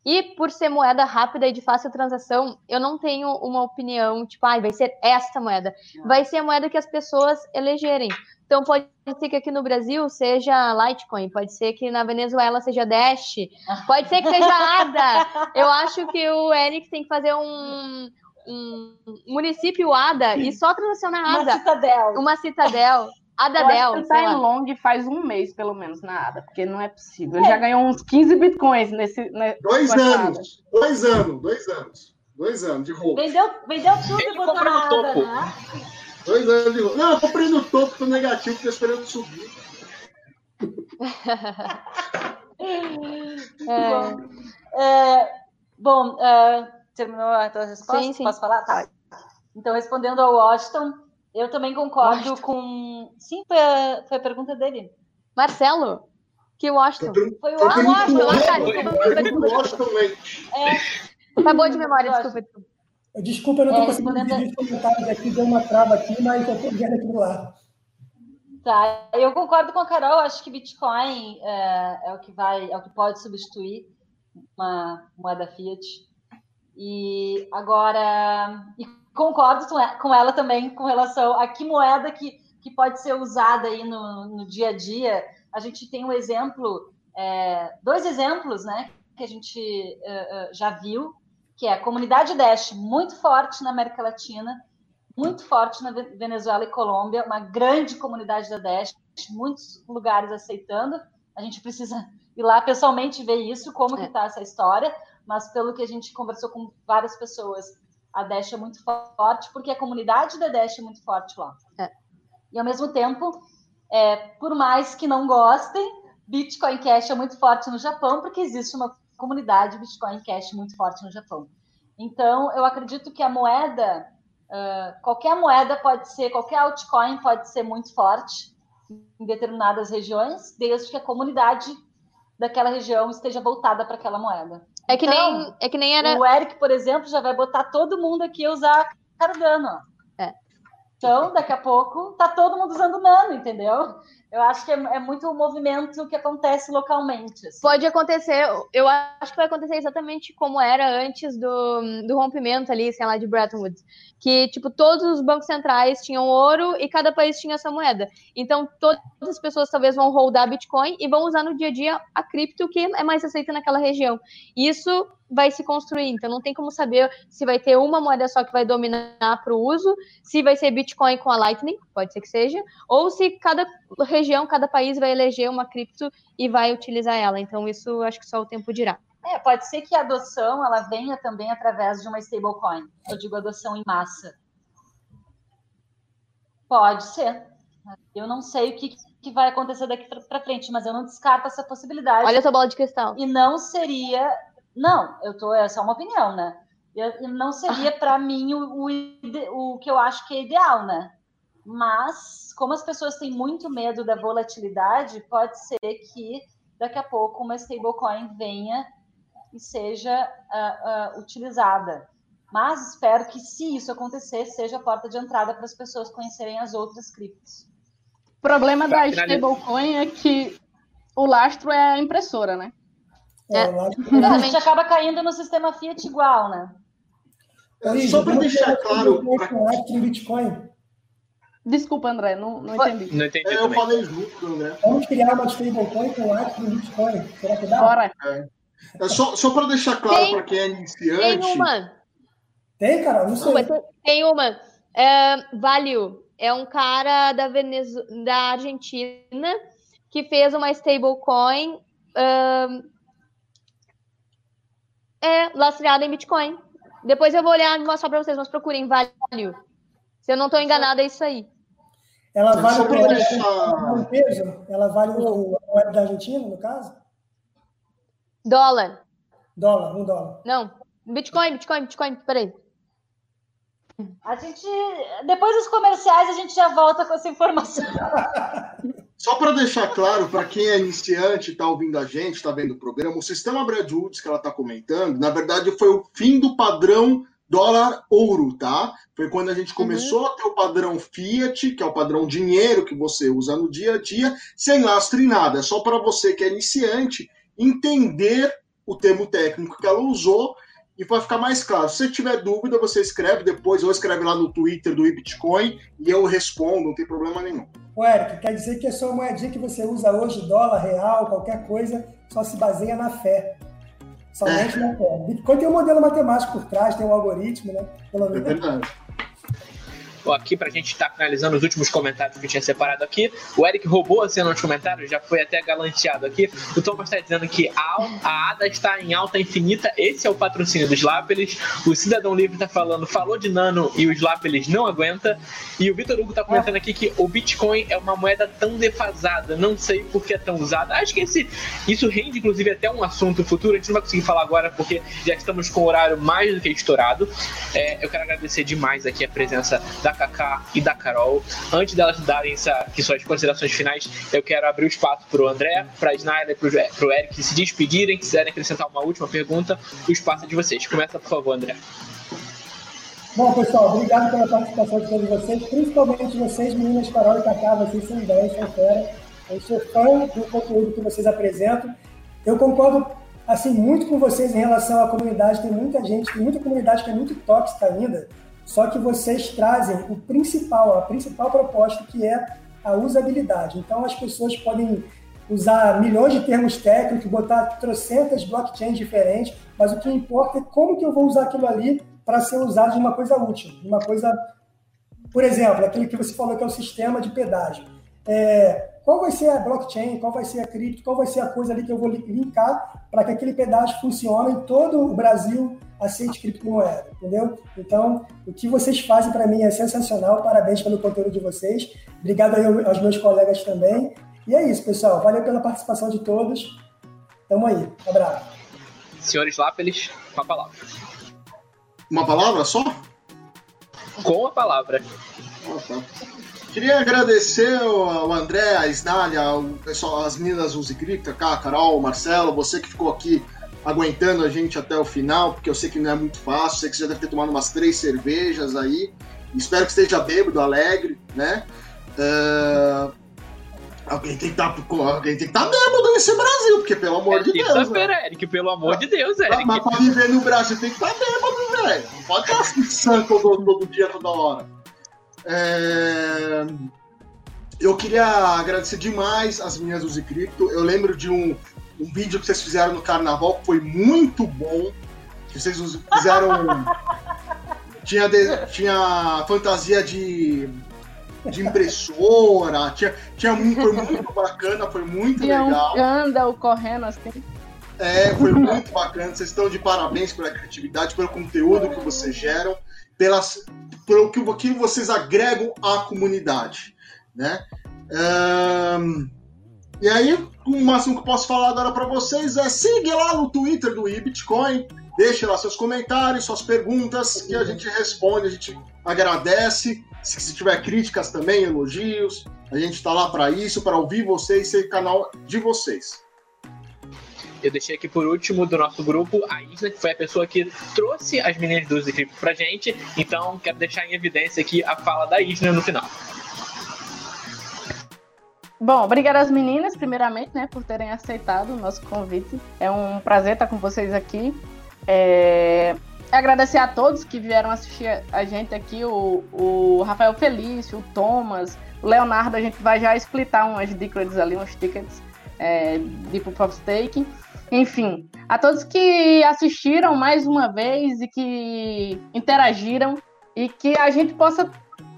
E: E por ser moeda rápida e de fácil transação, eu não tenho uma opinião, tipo, ah, vai ser esta moeda. Vai ser a moeda que as pessoas elegerem. Então pode ser que aqui no Brasil seja Litecoin, pode ser que na Venezuela seja Dash, pode ser que seja ADA. Eu acho que o Eric tem que fazer um, um município ADA e só transacionar ADA.
C: Uma citadel.
E: Uma citadel. Adadel.
F: Ele tá em long faz um mês, pelo menos, na ADA, porque não é possível. Ele é. já ganhou uns 15 bitcoins nesse.
D: Né, dois anos. Dois anos, dois anos. Dois anos de roubo.
C: Vendeu, vendeu tudo e botou na ADA, né?
D: Dois anos de roubo. Não, eu comprei no topo do negativo, porque eu esperando subir.
C: é, é, bom, é, Terminou a tua resposta? Sim, sim. Posso falar? Tá. Então, respondendo ao Washington, eu também concordo Washington. com. Sim, foi a, foi a pergunta dele.
E: Marcelo? Que Washington?
C: Foi o Washington.
D: Washington
E: É. Tá boa de memória, desculpa.
B: Desculpa, eu não estou é, conseguindo os comentários aqui, deu uma trava aqui, mas eu estou vendo aqui do lado.
C: Tá, eu concordo com a Carol, acho que Bitcoin é, é, o que vai, é o que pode substituir uma moeda fiat. E agora, e concordo com ela também com relação a que moeda que, que pode ser usada aí no, no dia a dia. A gente tem um exemplo, é, dois exemplos, né? que a gente uh, já viu, que é a comunidade Dash muito forte na América Latina, muito forte na Venezuela e Colômbia, uma grande comunidade da Dash, muitos lugares aceitando. A gente precisa ir lá pessoalmente ver isso, como é. que está essa história, mas pelo que a gente conversou com várias pessoas, a Dash é muito forte, porque a comunidade da Dash é muito forte lá. É. E ao mesmo tempo, é, por mais que não gostem, Bitcoin Cash é muito forte no Japão, porque existe uma comunidade Bitcoin Cash muito forte no Japão. Então, eu acredito que a moeda Uh, qualquer moeda pode ser, qualquer altcoin pode ser muito forte em determinadas regiões, desde que a comunidade daquela região esteja voltada para aquela moeda.
E: É que, então, nem, é que nem era.
C: O Eric, por exemplo, já vai botar todo mundo aqui a usar Cardano. Então, daqui a pouco, tá todo mundo usando Nano, entendeu? Eu acho que é, é muito o movimento que acontece localmente.
E: Assim. Pode acontecer, eu acho que vai acontecer exatamente como era antes do, do rompimento ali, sei lá, de Bretton Woods. Que, tipo, todos os bancos centrais tinham ouro e cada país tinha essa moeda. Então, todas as pessoas talvez vão holdar Bitcoin e vão usar no dia a dia a cripto que é mais aceita naquela região. Isso vai se construir. Então, não tem como saber se vai ter uma moeda só que vai dominar para o uso, se vai ser Bitcoin com a Lightning, pode ser que seja, ou se cada região, cada país vai eleger uma cripto e vai utilizar ela. Então, isso acho que só o tempo dirá.
C: É, pode ser que a adoção ela venha também através de uma stablecoin. Eu digo adoção em massa. Pode ser. Eu não sei o que, que vai acontecer daqui para frente, mas eu não descarto essa possibilidade.
E: Olha a tua bola de cristal.
C: E não seria não, eu tô, essa é uma opinião, né? Eu, não seria para mim o, o, o que eu acho que é ideal, né? Mas, como as pessoas têm muito medo da volatilidade, pode ser que daqui a pouco uma stablecoin venha e seja uh, uh, utilizada. Mas espero que, se isso acontecer, seja a porta de entrada para as pessoas conhecerem as outras criptos.
F: O problema da stablecoin é que o lastro é a impressora, né?
C: É, é a gente acaba caindo no sistema Fiat igual, né?
D: É, só para deixar claro.
B: Pra... Bitcoin.
F: Desculpa, André, não, não entendi.
A: Não entendi.
D: É, eu falei junto, André.
B: Vamos criar uma stablecoin com Lightning Bitcoin. Será que dá?
F: Bora.
D: É. É só só para deixar claro para quem é iniciante.
E: Tem uma.
B: Tem, cara? Não sei.
E: Tem uma. É, Value. É um cara da, Venezu... da Argentina que fez uma stablecoin é lastreada em Bitcoin. Depois eu vou olhar e mostrar para vocês, mas procurem Value. Se eu não estou enganada, é isso aí.
B: Ela vale o peso? Ela vale o moeda da Argentina, no caso?
E: Dólar.
B: Dólar, um dólar.
E: Não. Bitcoin, Bitcoin, Bitcoin, peraí.
C: A gente. Depois dos comerciais, a gente já volta com essa informação.
D: Só para deixar claro, para quem é iniciante, está ouvindo a gente, está vendo o programa, o sistema Bradwoods que ela está comentando, na verdade, foi o fim do padrão dólar-ouro, tá? Foi quando a gente começou uhum. a ter o padrão Fiat, que é o padrão dinheiro que você usa no dia a dia, sem lastro em nada. É só para você que é iniciante entender o termo técnico que ela usou e vai ficar mais claro. Se você tiver dúvida, você escreve depois, ou escreve lá no Twitter do Bitcoin e eu respondo, não tem problema nenhum.
B: O Eric, quer dizer que a sua moedinha que você usa hoje, dólar, real, qualquer coisa, só se baseia na fé. Somente é. na fé. Bitcoin tem um modelo matemático por trás, tem um algoritmo, né?
D: Pelo menos. É verdade
A: aqui para a gente estar tá finalizando os últimos comentários que eu tinha separado aqui. O Eric roubou a cena nos comentários, já foi até galanteado aqui. O Thomas está dizendo que a, a ADA está em alta infinita, esse é o patrocínio dos Lapeles. O Cidadão Livre está falando, falou de Nano e os Lapeles não aguenta. E o Vitor Hugo está comentando aqui que o Bitcoin é uma moeda tão defasada, não sei por que é tão usada. Acho que esse, isso rende, inclusive, até um assunto futuro. A gente não vai conseguir falar agora porque já estamos com o horário mais do que estourado. É, eu quero agradecer demais aqui a presença da Kaká e da Carol. Antes delas darem essa, aqui suas considerações finais, eu quero abrir o espaço para o André, para a Snyder, para o Eric se despedirem. Se quiserem acrescentar uma última pergunta, o espaço é de vocês. Começa, por favor, André.
B: Bom, pessoal, obrigado pela participação de todos vocês, principalmente vocês, meninas Carol e Cacá, vocês são 10, são fera. Eu sou fã do conteúdo que vocês apresentam. Eu concordo assim muito com vocês em relação à comunidade. Tem muita gente, tem muita comunidade que é muito tóxica ainda. Só que vocês trazem o principal, a principal proposta que é a usabilidade. Então as pessoas podem usar milhões de termos técnicos, botar trocentas blockchains diferentes, mas o que importa é como que eu vou usar aquilo ali para ser usado de uma coisa útil, uma coisa, por exemplo, aquele que você falou que é o sistema de pedágio. É, qual vai ser a blockchain, qual vai ser a cripto, qual vai ser a coisa ali que eu vou linkar para que aquele pedágio funcione em todo o Brasil aceite criptomoeda, entendeu? Então, o que vocês fazem para mim é sensacional, parabéns pelo conteúdo de vocês, obrigado aí aos meus colegas também, e é isso, pessoal, valeu pela participação de todos, tamo aí, um abraço.
A: Senhores Lápeles, com a palavra.
D: Uma palavra só?
A: Com a palavra.
D: Ah, tá. Queria agradecer ao André, a Isnália, o pessoal, as meninas Uzi Cripta, a Carol, o Marcelo, você que ficou aqui aguentando a gente até o final, porque eu sei que não é muito fácil, sei que você já deve ter tomado umas três cervejas aí. Espero que esteja bêbado, alegre, né? Uh, alguém tem que estar tá, estar tá bêbado nesse Brasil, porque pelo amor é de Deus.
A: Né? Eric, pelo amor de Deus, Eric.
D: Mas pra viver no Brasil tem que estar tá bêbado, velho. Não pode estar assim santo todo, todo dia, toda hora. É... Eu queria agradecer demais as minhas Uzi Cripto. Eu lembro de um, um vídeo que vocês fizeram no carnaval que foi muito bom. Que vocês fizeram. tinha, de... tinha fantasia de de impressora, tinha, tinha muito, foi muito bacana, foi muito tinha legal.
F: Um anda correndo assim.
D: É, foi muito bacana. Vocês estão de parabéns pela criatividade, pelo conteúdo que vocês geram pelas, pelo que, vocês agregam à comunidade, né? Um, e aí, o máximo que eu posso falar agora para vocês é siga lá no Twitter do eBitcoin, deixe lá seus comentários, suas perguntas, que a gente responde, a gente agradece. Se, se tiver críticas também, elogios, a gente está lá para isso, para ouvir vocês, ser canal de vocês.
A: Eu deixei aqui por último do nosso grupo a Isla, que foi a pessoa que trouxe as meninas do Cripto pra gente. Então, quero deixar em evidência aqui a fala da Isla no final.
F: Bom, obrigada às meninas, primeiramente, né, por terem aceitado o nosso convite. É um prazer estar com vocês aqui. É... Agradecer a todos que vieram assistir a gente aqui, o, o Rafael Felício, o Thomas, o Leonardo, a gente vai já explitar umas dicas ali, uns tickets é, de Proof of Stake. Enfim, a todos que assistiram mais uma vez e que interagiram e que a gente possa estar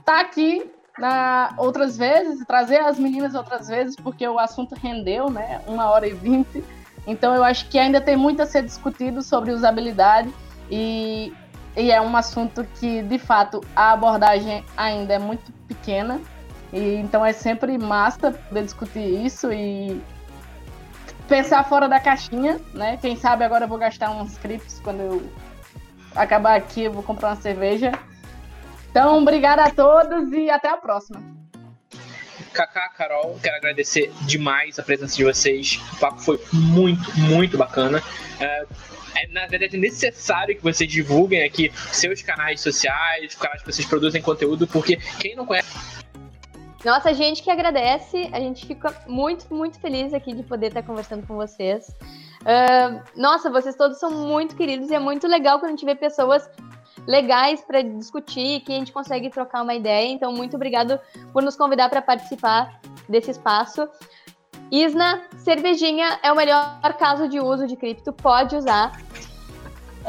F: tá aqui na, outras vezes, trazer as meninas outras vezes, porque o assunto rendeu, né? Uma hora e vinte. Então eu acho que ainda tem muito a ser discutido sobre usabilidade e, e é um assunto que, de fato, a abordagem ainda é muito pequena. E, então é sempre massa poder discutir isso e pensar fora da caixinha, né? Quem sabe agora eu vou gastar uns scripts quando eu acabar aqui, eu vou comprar uma cerveja. Então, obrigada a todos e até a próxima.
A: Kaká, Carol, quero agradecer demais a presença de vocês. O papo foi muito, muito bacana. É, é, na verdade, necessário que vocês divulguem aqui seus canais sociais, os canais que vocês produzem conteúdo, porque quem não conhece
E: nossa, a gente que agradece, a gente fica muito, muito feliz aqui de poder estar conversando com vocês. Uh, nossa, vocês todos são muito queridos e é muito legal quando a gente vê pessoas legais para discutir, que a gente consegue trocar uma ideia. Então, muito obrigado por nos convidar para participar desse espaço. Isna, cervejinha é o melhor caso de uso de cripto, pode usar.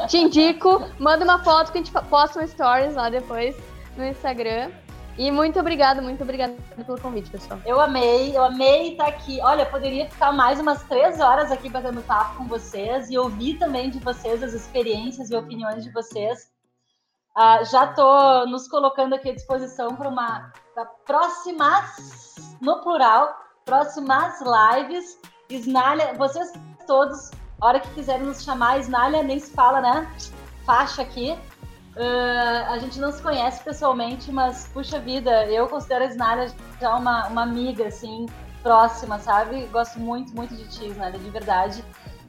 E: Te indico, manda uma foto que a gente posta um stories lá depois no Instagram. E muito obrigada, muito obrigada pelo convite, pessoal.
C: Eu amei, eu amei estar aqui. Olha, eu poderia ficar mais umas três horas aqui batendo papo com vocês e ouvir também de vocês as experiências e opiniões de vocês. Uh, já estou nos colocando aqui à disposição para uma pra próximas, no plural, próximas lives. Snalha, vocês todos, hora que quiserem nos chamar, Snalha nem se fala, né? Faixa aqui. Uh, a gente não se conhece pessoalmente, mas puxa vida, eu considero a Snalha já uma, uma amiga, assim, próxima, sabe? Gosto muito, muito de ti, Snalha, de verdade.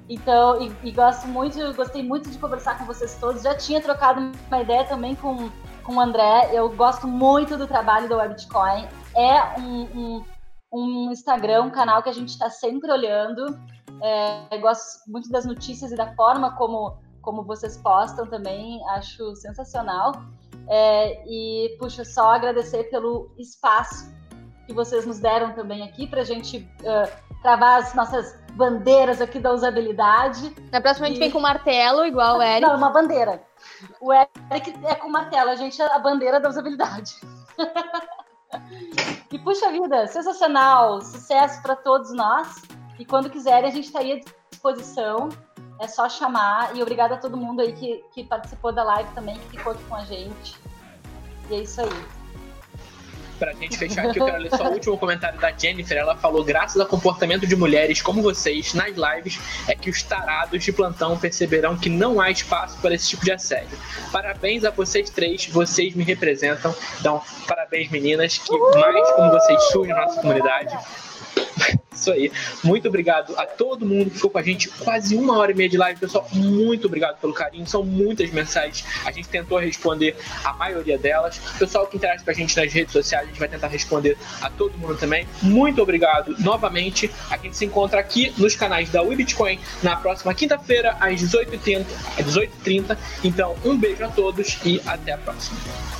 C: Então, e, e, gosto muito, gostei muito de conversar com vocês todos. Já tinha trocado uma ideia também com, com o André. Eu gosto muito do trabalho da WebBitcoin. É um, um, um Instagram, um canal que a gente está sempre olhando. É, gosto muito das notícias e da forma como como vocês postam também, acho sensacional. É, e, puxa, só agradecer pelo espaço que vocês nos deram também aqui para a gente uh, travar as nossas bandeiras aqui da usabilidade.
E: Na próxima e... a gente vem com martelo, igual o Eric.
C: Não, uma bandeira. O Eric é com martelo, a gente é a bandeira da usabilidade. e puxa vida, sensacional, sucesso para todos nós. E quando quiserem, a gente está aí à disposição. É só chamar. E obrigada a todo mundo aí que, que participou da live também, que ficou aqui com a gente. E é isso aí.
A: Pra gente fechar aqui, eu quero ler só o último comentário da Jennifer. Ela falou: graças ao comportamento de mulheres como vocês nas lives, é que os tarados de plantão perceberão que não há espaço para esse tipo de assédio. Parabéns a vocês três, vocês me representam. Então, parabéns, meninas, que mais como vocês surgem na nossa comunidade. Isso aí. Muito obrigado a todo mundo que ficou com a gente quase uma hora e meia de live, pessoal. Muito obrigado pelo carinho. São muitas mensagens. A gente tentou responder a maioria delas. Pessoal que interage com a gente nas redes sociais, a gente vai tentar responder a todo mundo também. Muito obrigado novamente. A gente se encontra aqui nos canais da WeBitcoin na próxima quinta-feira, às 18h30. Então, um beijo a todos e até a próxima.